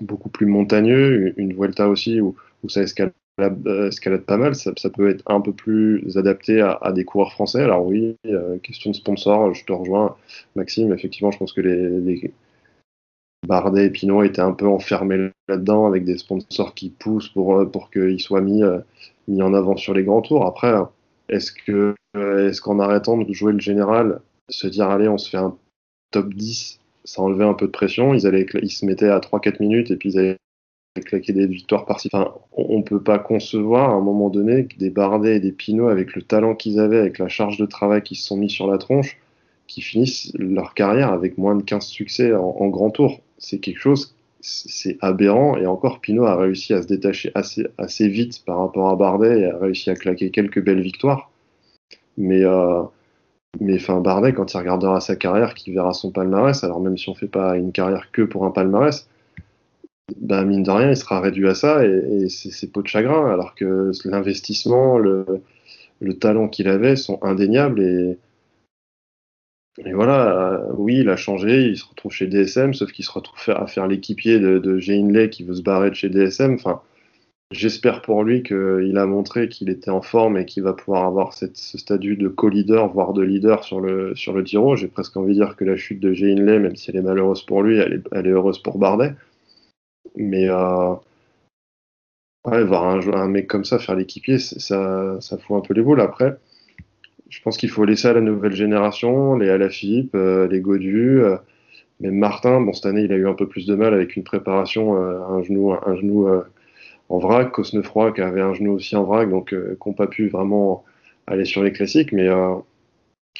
beaucoup plus montagneux, une Vuelta aussi où, ça escalade euh, escalade pas mal, ça, peut être un peu plus adapté à, des coureurs français. Alors oui, euh, question de sponsor, je te rejoins, Maxime. Effectivement, je pense que les, Bardet et Pinot étaient un peu enfermés là-dedans avec des sponsors qui poussent pour, euh, qu'ils soient mis, en avant sur les grands tours. Après, est-ce est-ce qu'en arrêtant de jouer le général, se dire allez, on se fait un top 10, ça enlevait un peu de pression. Ils, allaient, ils se mettaient à 3-4 minutes et puis ils allaient claquer des victoires par-ci. Enfin, on, ne peut pas concevoir à un moment donné que des Bardet et des Pinot, avec le talent qu'ils avaient, avec la charge de travail qu'ils se sont mis sur la tronche, qui finissent leur carrière avec moins de 15 succès en, grand tour. C'est quelque chose, c'est aberrant. Et encore, Pinot a réussi à se détacher assez, assez vite par rapport à Bardet et a réussi à claquer quelques belles victoires. Mais, euh, mais enfin, Bardet, quand il regardera sa carrière, qu'il verra son palmarès, alors même si on fait pas une carrière que pour un palmarès, ben, mine de rien, il sera réduit à ça et, c'est peau de chagrin, alors que l'investissement, le, le, talent qu'il avait sont indéniables et, voilà, oui, il a changé, il se retrouve chez DSM, sauf qu'il se retrouve à faire l'équipier de, de Lay qui veut se barrer de chez DSM. Enfin, j'espère pour lui qu'il a montré qu'il était en forme et qu'il va pouvoir avoir ce statut de co-leader, voire de leader sur le, sur le. J'ai presque envie de dire que la chute de Lay, même si elle est malheureuse pour lui, elle est, heureuse pour Bardet. Mais euh, voir un, mec comme ça faire l'équipier, ça, fout un peu les boules. Après, je pense qu'il faut laisser à la nouvelle génération, les Alaphilippe, euh, les Godu, euh, même Martin. Bon, cette année, il a eu un peu plus de mal avec une préparation, euh, un genou, un genou en vrac. Cosnefroy qui avait un genou aussi en vrac, donc qui n'ont pas pu vraiment aller sur les classiques. Mais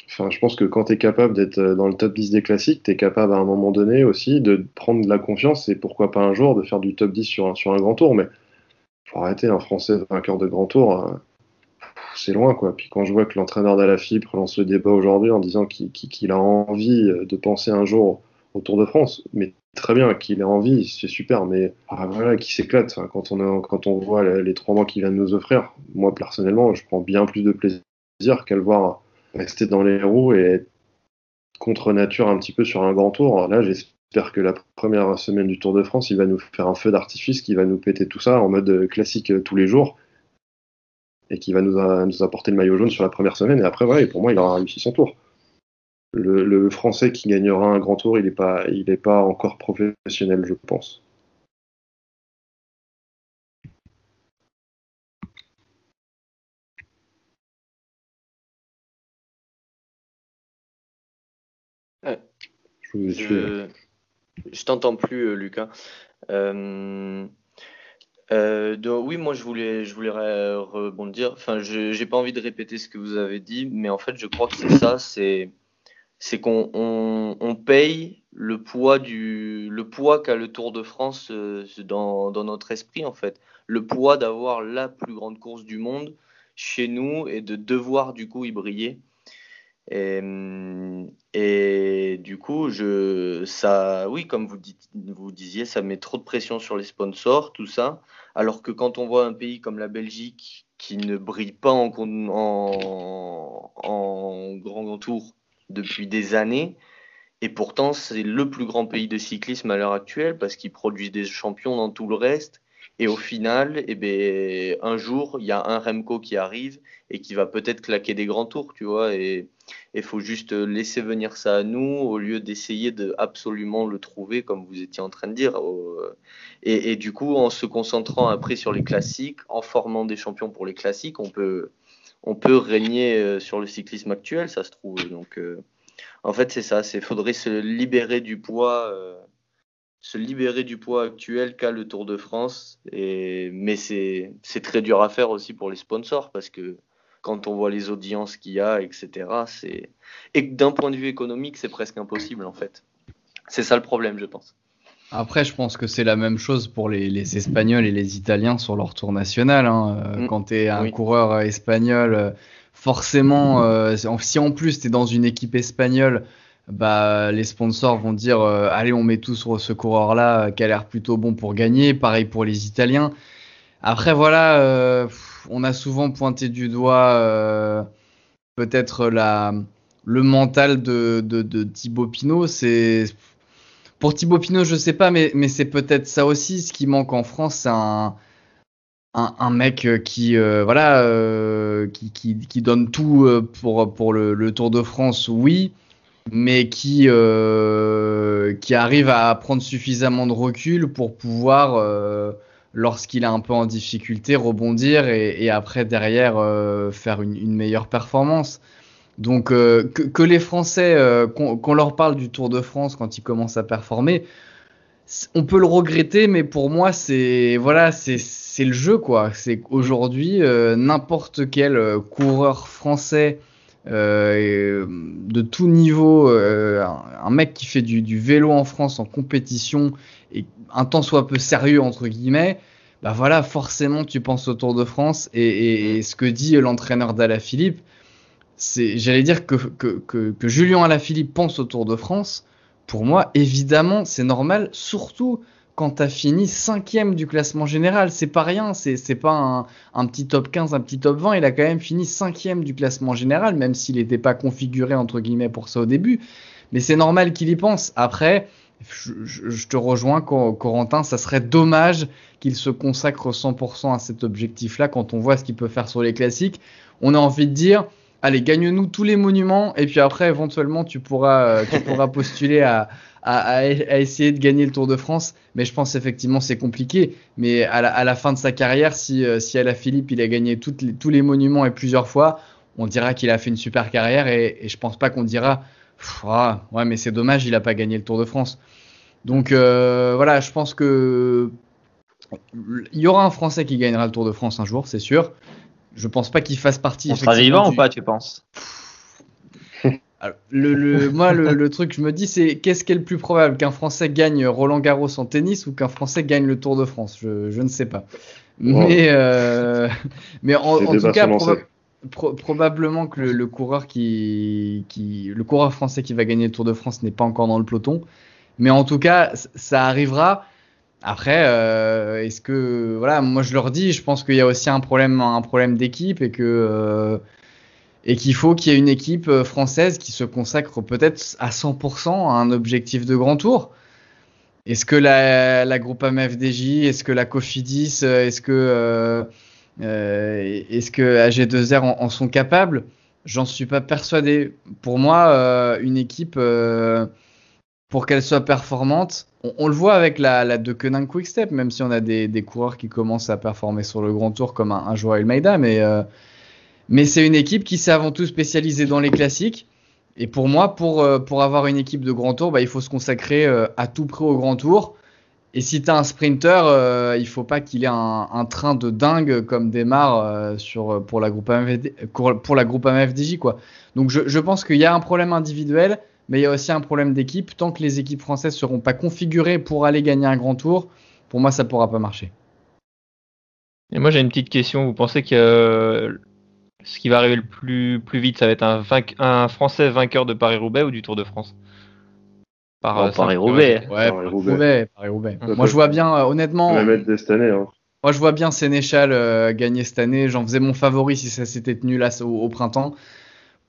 Enfin, je pense que quand tu es capable d'être euh, dans le top 10 des classiques, tu es capable à un moment donné aussi de prendre de la confiance et pourquoi pas un jour de faire du top 10 sur un, sur un grand tour. Mais faut arrêter, un Français vainqueur de grand tour, euh, c'est loin quoi. Puis quand je vois que l'entraîneur d'Alaphilippe relance le débat aujourd'hui en disant qu'il a envie euh, de penser un jour au Tour de France, mais très bien qu'il ait envie, c'est super, mais voilà, qu'il s'éclate. quand, on quand on voit les, trois mois qu'il vient de nous offrir, moi personnellement, je prends bien plus de plaisir qu'à le voir rester dans les roues et être contre nature un petit peu sur un grand tour. Là, j'espère que la première semaine du Tour de France, il va nous faire un feu d'artifice qui va nous péter tout ça en mode classique tous les jours et qui va nous, nous apporter le maillot jaune sur la première semaine. Et après, pour moi, il aura réussi son tour le, Français qui gagnera un grand tour, il n'est pas, il pas encore professionnel, je pense. je, je, t'entends plus, euh, Lucas. Euh, euh, oui, moi je voulais, je voulais rebondir. Enfin, je n'ai pas envie de répéter ce que vous avez dit, mais en fait, je crois que c'est ça. C'est c'est qu'on on, paye le poids du le poids qu'a le Tour de France euh, dans, notre esprit en fait. Le poids d'avoir la plus grande course du monde chez nous et de devoir du coup y briller. Et, et du coup je ça oui comme vous vous disiez ça met trop de pression sur les sponsors tout ça. Alors que quand on voit un pays comme la Belgique qui ne brille pas en, en grand tour depuis des années. Et pourtant, c'est le plus grand pays de cyclisme à l'heure actuelle parce qu'ils produisent des champions dans tout le reste. Et au final, eh ben, un jour, il y a un Remco qui arrive et qui va peut-être claquer des grands tours, tu vois. Et il faut juste laisser venir ça à nous au lieu d'essayer de absolument le trouver, comme vous étiez en train de dire. Et, et, du coup, en se concentrant après sur les classiques, en formant des champions pour les classiques, on peut, on peut régner euh, sur le cyclisme actuel, ça se trouve. Donc, euh, en fait, c'est ça. C'est faudrait se libérer du poids, euh, se libérer du poids actuel qu'a le Tour de France. Mais c'est c'est très dur à faire aussi pour les sponsors parce que quand on voit les audiences qu'il y a, etc. C'est et d'un point de vue économique, c'est presque impossible en fait. C'est ça le problème, je pense. Après, je pense que c'est la même chose pour les, Espagnols et les Italiens sur leur tour national. Hein. Euh, mm. Quand tu es un coureur euh, espagnol, euh, forcément, si en plus tu es dans une équipe espagnole, bah, les sponsors vont dire allez, on met tout sur ce coureur-là qui a l'air plutôt bon pour gagner. Pareil pour les Italiens. Après, voilà, on a souvent pointé du doigt peut-être le mental de, de, de Thibaut Pinot. C'est pour Thibaut Pinot, je sais pas, mais, c'est peut-être ça aussi. Ce qui manque en France, c'est un, mec qui, euh, voilà, euh, qui, donne tout euh, pour, pour le, Tour de France, oui, mais qui, qui arrive à prendre suffisamment de recul pour pouvoir, lorsqu'il est un peu en difficulté, rebondir et, après, derrière, faire une meilleure performance. Donc euh, que, les Français, euh, qu'on leur parle du Tour de France quand ils commencent à performer, on peut le regretter, mais pour moi c'est voilà, c'est le jeu quoi. C'est aujourd'hui euh, n'importe quel coureur français de tout niveau, un, mec qui fait du, vélo en France en compétition et un temps soit peu sérieux entre guillemets, bah voilà, forcément tu penses au Tour de France et, et ce que dit l'entraîneur d'Alaphilippe Philippe j'allais dire que, que, que, que, Julien Alaphilippe pense au Tour de France. Pour moi, évidemment, c'est normal, surtout quand tu as fini cinquième du classement général. C'est pas rien, c'est pas un, un, petit top 15, un petit top 20. Il a quand même fini cinquième du classement général, même s'il n'était pas configuré entre guillemets pour ça au début. Mais c'est normal qu'il y pense. Après, je, je, te rejoins, Corentin, ça serait dommage qu'il se consacre 100% à cet objectif-là quand on voit ce qu'il peut faire sur les classiques. On a envie de dire, allez, gagne-nous tous les monuments et puis après, éventuellement, tu pourras, euh, tu pourras postuler à, à, essayer de gagner le Tour de France. Mais je pense effectivement c'est compliqué. Mais à la, fin de sa carrière, si, euh, si à la Philippe il a gagné les, tous les monuments et plusieurs fois, on dira qu'il a fait une super carrière et, et je pense pas qu'on dira ah, ouais mais c'est dommage il a pas gagné le Tour de France. Donc euh, voilà, je pense que il y aura un Français qui gagnera le Tour de France un jour, c'est sûr. Je pense pas qu'il fasse partie. On sera vivant ou pas, tu penses? Le, le, moi, le, le, truc je me dis, c'est qu'est-ce qui est le plus probable? Qu'un Français gagne Roland Garros en tennis ou qu'un Français gagne le Tour de France? Je, je, ne sais pas. Mais, euh, mais en, en tout cas, probablement que le, coureur qui, qui, le coureur français qui va gagner le Tour de France n'est pas encore dans le peloton. Mais en tout cas, ça arrivera. Après, euh, est-ce que voilà, moi je leur dis, je pense qu'il y a aussi un problème, un problème d'équipe et que euh, et qu'il faut qu'il y ait une équipe euh, française qui se consacre peut-être à 100% à un objectif de grand tour. Est-ce que la, la groupe AMFDJ, est-ce que la Cofidis, est-ce que est-ce que AG2R en, en sont capables? J'en suis pas persuadé. Pour moi, une équipe pour qu'elle soit performante, on, le voit avec la, la de Quick Quickstep, même si on a des, des, coureurs qui commencent à performer sur le grand tour comme un, un Joël Maida, mais, euh, mais c'est une équipe qui s'est avant tout spécialisée dans les classiques. Et pour moi, pour, euh, pour avoir une équipe de grand tour, bah, il faut se consacrer euh, à tout près au grand tour. Et si tu un sprinter, euh, il faut pas qu'il ait un, un, train de dingue comme démarre sur, pour, la groupe AMFD, pour la AMFDJ. Donc je, je pense qu'il y a un problème individuel mais il y a aussi un problème d'équipe. Tant que les équipes françaises ne seront pas configurées pour aller gagner un grand tour, pour moi, ça ne pourra pas marcher. Et moi, j'ai une petite question. Vous pensez que euh, ce qui va arriver le plus, plus vite, ça va être un, un Français vainqueur de Paris-Roubaix ou du Tour de France? Par, oh, Paris-Roubaix. Ouais, Paris-Roubaix. Paris moi, je vois bien, euh, honnêtement. Hein. Moi, je vois bien Sénéchal euh, gagner cette année. J'en faisais mon favori si ça s'était tenu là au printemps.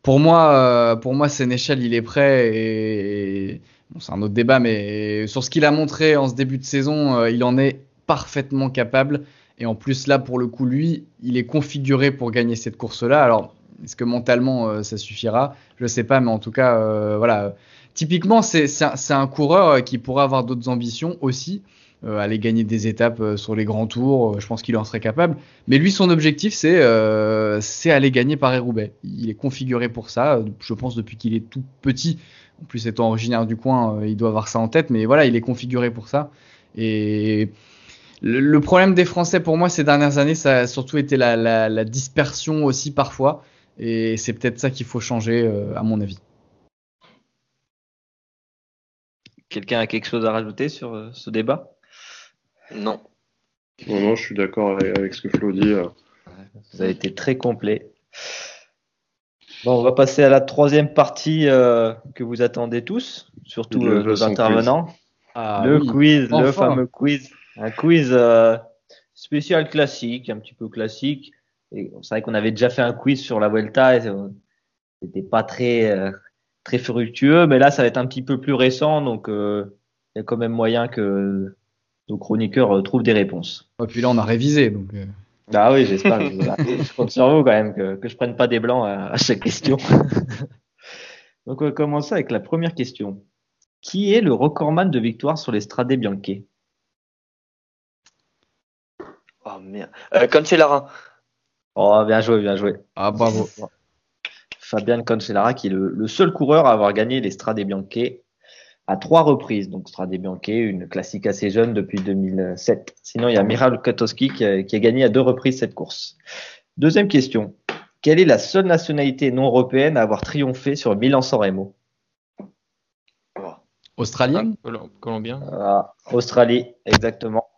Pour moi, euh, pour moi, Sénéchal, il est prêt et, c'est un autre débat, mais sur ce qu'il a montré en ce début de saison, euh, il en est parfaitement capable. Et en plus, là, pour le coup, lui, il est configuré pour gagner cette course-là. Alors, est-ce que mentalement, euh, ça suffira? Je sais pas, mais en tout cas, voilà. Typiquement, c'est un, un, coureur qui pourrait avoir d'autres ambitions aussi. Euh, aller gagner des étapes euh, sur les grands tours. Euh, je pense qu'il en serait capable. Mais lui, son objectif, c'est aller gagner Paris-Roubaix. Il est configuré pour ça. Je pense depuis qu'il est tout petit. En plus, étant originaire du coin, il doit avoir ça en tête. Mais voilà, il est configuré pour ça. Et le, problème des Français pour moi ces dernières années, ça a surtout été la dispersion aussi parfois. Et c'est peut-être ça qu'il faut changer, à mon avis. Quelqu'un a quelque chose à rajouter sur ce débat? Non. Non, non, je suis d'accord avec, ce que Flo dit. Euh. Ça a été très complet. Bon, on va passer à la troisième partie euh, que vous attendez tous, surtout euh, les intervenants. Ah le quiz, le fameux quiz. Un quiz spécial classique, un petit peu classique. C'est vrai qu'on avait déjà fait un quiz sur la Vuelta et c'était pas très, très fructueux, mais là, ça va être un petit peu plus récent, donc il y a quand même moyen que nos chroniqueurs euh, trouvent des réponses. Et puis là, on a révisé. Donc... Euh. Ah oui, j'espère. je compte sur vous quand même, que, que je prenne pas des blancs à, chaque question. donc on va commencer avec la première question. Qui est le recordman de victoire sur les Strade Bianche? Oh merde. Euh, Cancellara. Oh, bien joué, bien joué. Ah, bravo. Fabian Cancellara, qui est le, le, seul coureur à avoir gagné les Strade Bianche à trois reprises. Donc Strade Bianche, une classique assez jeune depuis 2007. Sinon, il y a Miral Katowski qui a, gagné à deux reprises cette course. Deuxième question. Quelle est la seule nationalité non européenne à avoir triomphé sur Milan-San Remo? Australien Colombien ah, Australie, exactement.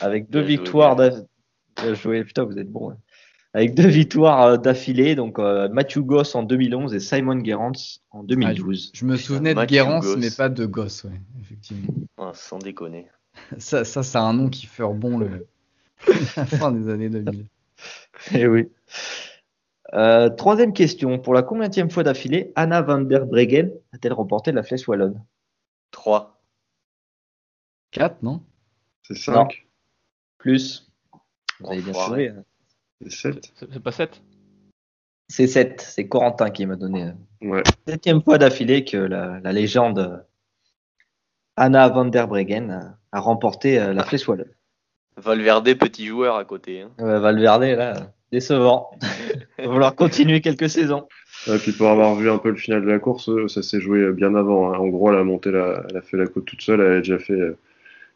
Avec deux victoires. Joué, putain, vous êtes bon. Hein avec deux victoires euh, d'affilée, donc euh, Matthew Goss en 2011 et Simon Gerrans en 2012. Ah, je, me souvenais de Gerrans, mais pas de Goss, ouais, effectivement. sans déconner. Ça, ça, c'est un nom qui fait bon le... la fin des années 2000. Eh oui. Euh, troisième question. Pour la combienième fois d'affilée, Anna van der Breggen a-t-elle remporté la flèche wallonne? 3. 4, non? C'est 5. Plus. Vous avez bien. C'est pas 7 C'est 7. C'est Corentin qui m'a donné. Euh, ouais. Septième fois d'affilée que la, légende Anna van der Breggen a, remporté euh, la Flèche Wallonne. Valverde, petit joueur à côté. Hein. Valverde, là, décevant. Il va falloir continuer quelques saisons. Et puis pour avoir vu un peu le final de la course, ça s'est joué bien avant. Hein. En gros, elle a monté, la, elle a fait la côte toute seule. Elle a déjà fait euh,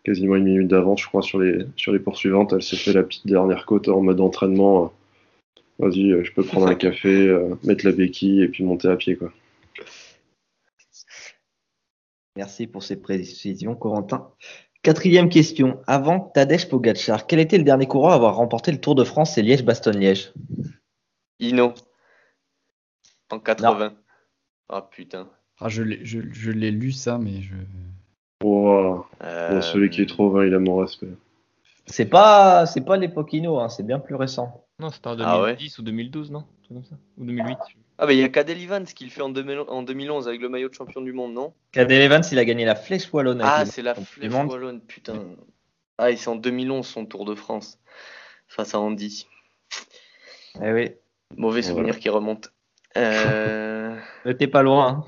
quasiment une minute d'avance, je crois, sur les, sur les poursuivantes. Elle s'est fait la petite dernière côte en mode entraînement. Vas-y, euh, je peux prendre un café, euh, mettre la béquille et puis monter à pied. quoi. Merci pour ces précisions, Corentin. Quatrième question. Avant Tadej Pogacar, quel était le dernier coureur à avoir remporté le Tour de France et Liège-Bastogne-Liège Ino. En 80. Ah putain. Ah, je l'ai lu ça, mais je. Oh, Euh, bon, celui qui est trop vain, il a mon respect. C'est pas, c'est pas l'époque Ino, hein, c'est bien plus récent. Non, c'était en Ah ouais 2010 ou 2012, non? Comme ça Ou 2008 Ah, bah il y a Cadel Evans qui le fait en, 2000 en 2011 avec le maillot de champion du monde, non? Cadel Evans, il a gagné la Flèche Wallonne. Ah, c'est la flèche wallonne, putain. Ah, et c'est en 2011 son Tour de France face à Andy. Eh oui. Mauvais souvenir qui remonte. Euh... Mais T'es pas loin. hein.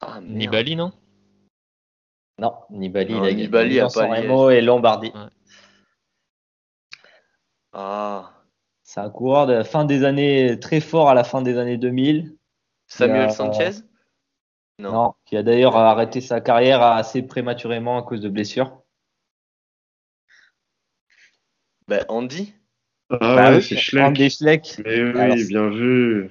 Ah. Nibali, non? Non, Nibali, Non, il a gagné Nibali a Milan pas San Remo et Lombardie. Ah, C'est un coureur de fin des années très fort à la fin des années 2000. Samuel a- Sanchez? Non. qui a d'ailleurs arrêté sa carrière assez prématurément à cause de blessures. Ben, Andy? Ah Bah ouais, c'est Schleck. Andy Schleck. Mais oui, Alors, bien vu.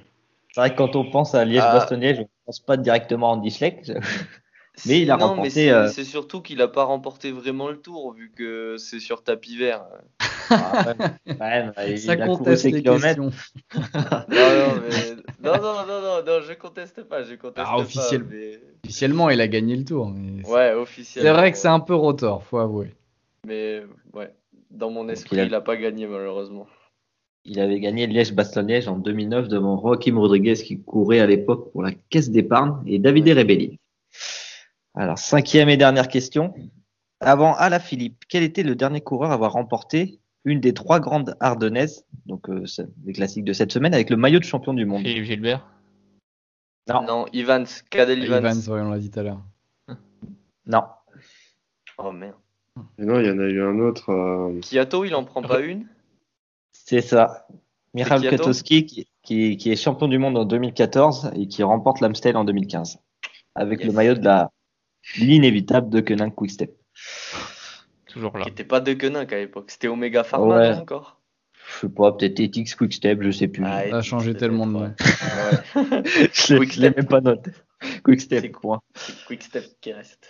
C'est vrai que quand on pense à Liège-Bastogne-Liège, on pense pas directement à Andy Schleck. Mais il a non, remporté, mais c'est euh, c'est surtout qu'il a pas remporté vraiment le tour vu que c'est sur tapis vert. Ah, ouais, ouais, bah, il Ça a couru conteste ses les kilomètres. questions. Non, non, mais... non, non, non, non, non, je conteste pas, je conteste Ah, pas. Mais... Officiellement, il a gagné le tour. mais c'est- Ouais, C'est officiellement. vrai que c'est un peu rotor, faut avouer. Mais ouais, dans mon esprit, il a- il a pas gagné malheureusement. Il avait gagné Liège-Bastogne-Liège en 2009 devant Joaquim Rodriguez qui courait à l'époque pour la Caisse d'épargne et Davide Rebelli. Alors, cinquième et dernière question. Avant Alaphilippe, quel était le dernier coureur à avoir remporté une des trois grandes ardennaises, donc euh, les classiques de cette semaine, avec le maillot de champion du monde? Philippe Gilbert Non. Non, Evans, Cadel Evans. Evans, ouais, on l'a dit tout à l'heure. Non. Oh merde. Et non, il y en a eu un autre. euh, Kiato, il en prend pas une? C'est ça. Michal Katowski qui, qui, qui est champion du monde en 2014 et qui remporte l'Amstel en 2015 avec Yes. le maillot de la l'inévitable de Kenan Quickstep. Toujours là. Qui était pas de Koenig à l'époque. C'était Omega Pharma Ouais. encore? Je sais pas, peut-être Ethics Quickstep, je sais plus. Ah, Ça a changé tellement de nom. je je l'ai Step. même pas noté. Quickstep, C'est- quoi. C'est Quick Step qui reste.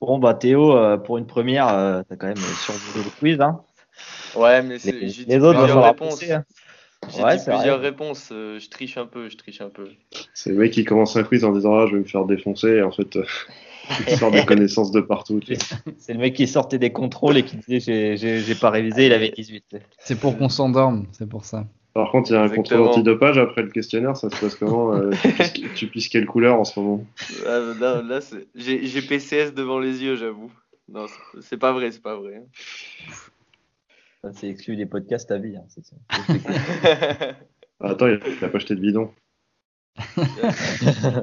Bon, bah Théo, euh, pour une première, euh, t'as quand même survolé le quiz. Hein. Ouais, mais c'est- Les, les autres, réponses. penser, hein. J'ai Ouais, dit c'est plusieurs vrai. réponses. euh, je triche un peu, je triche un peu. C'est le mec qui commence un quiz en disant Ah, je vais me faire défoncer. Et en fait, euh, il sort des connaissances de partout. C'est le mec qui sortait des contrôles et qui disait j'ai- pas révisé, il avait 18. C'est pour qu'on s'endorme, c'est pour ça. Par contre, il y a un Exactement. contrôle antidopage après le questionnaire. Ça se passe comment euh, tu, pisses, tu pisses quelle couleur en ce moment? Ah, là, j'ai PCS devant les yeux, j'avoue. Non, c'est pas vrai, c'est pas vrai. Ça, C'est exclu des podcasts à vie. hein. Ah, Attends, il a pas jeté de bidon.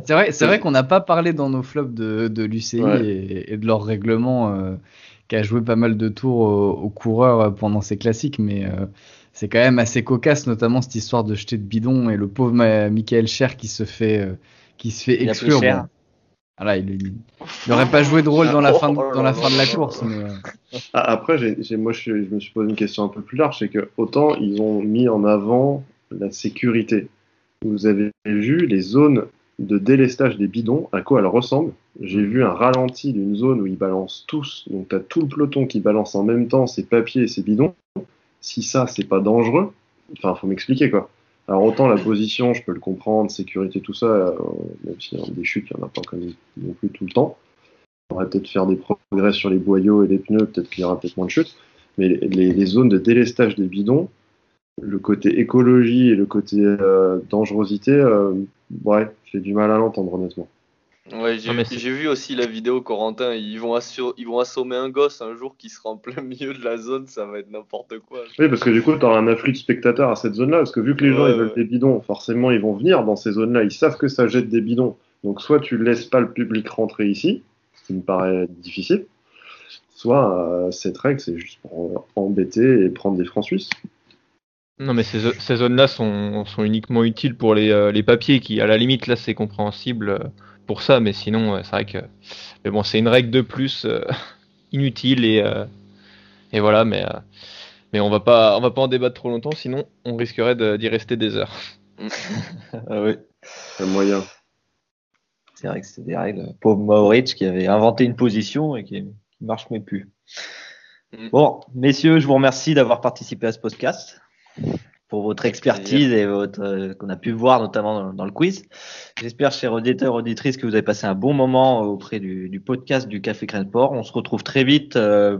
C'est vrai, c'est vrai qu'on n'a pas parlé dans nos flops de, de l'UCI Ouais. et, et de leur règlement euh, qui a joué pas mal de tours aux, aux coureurs euh, pendant ces classiques, mais euh, c'est quand même assez cocasse, notamment cette histoire de jeter de bidon et le pauvre Michael Cher qui se fait, euh, qui se fait Il a exclure. pris cher. Bon. Voilà, il, il, il aurait pas joué de rôle dans la fin de, Oh dans la fin de la course, mais euh, Ah, après, moi, je me suis posé une question un peu plus large, c'est que autant ils ont mis en avant la sécurité. Vous avez vu les zones de délestage des bidons, à quoi elles ressemblent? J'ai vu un ralenti d'une zone où ils balancent tous, donc tu as tout le peloton qui balance en même temps ses papiers et ses bidons. Si ça, c'est pas dangereux, enfin, faut m'expliquer quoi. Alors autant la position, je peux le comprendre, sécurité, tout ça, euh, même si des chutes, il n'y en a pas quand même non plus tout le temps. On va peut-être faire des progrès sur les boyaux et les pneus, peut-être qu'il y aura peut-être moins de chutes. Mais les zones de délestage des bidons, le côté écologie et le côté euh, dangerosité, euh, ouais, j'ai du mal à l'entendre honnêtement. Ouais, j'ai Non, vu aussi la vidéo Corentin. Ils vont, assur- ils vont assommer un gosse un jour qui sera en plein milieu de la zone, ça va être n'importe quoi. Oui, parce que du coup, tu auras un afflux de spectateurs à cette zone-là, parce que vu que les gens Ouais, ils veulent ouais. des bidons, forcément ils vont venir dans ces zones-là, ils savent que ça jette des bidons. Donc soit tu laisses pas le public rentrer ici, ce qui me paraît difficile, soit euh, cette règle c'est juste pour euh, embêter et prendre des francs suisses. Non, mais ces, zo- ces zones-là sont, sont uniquement utiles pour les, euh, les papiers qui, à la limite, là, c'est compréhensible euh, pour ça, mais sinon, euh, c'est vrai que. Mais bon, c'est une règle de plus euh, inutile et, euh, et voilà, mais, euh, mais on va pas, on va pas en débattre trop longtemps, sinon on risquerait d'y rester des heures. Ah oui. Un moyen. C'est vrai que c'est des règles. Pauvre Maurich qui avait inventé une position et qui, qui marche mais plus. Mm. Bon, messieurs, je vous remercie d'avoir participé à ce podcast. Pour votre expertise et votre euh, qu'on a pu voir notamment dans, le quiz. J'espère, chers auditeurs auditrices, que vous avez passé un bon moment auprès du, du podcast du Café Crème Sport. On se retrouve très vite euh,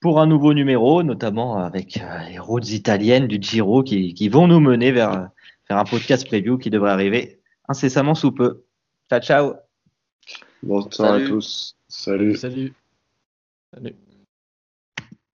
pour un nouveau numéro, notamment avec euh, les routes italiennes du Giro qui, qui vont nous mener vers, vers un podcast preview qui devrait arriver incessamment sous peu. Ciao, ciao. Bonsoir à tous. Salut. Salut. Salut.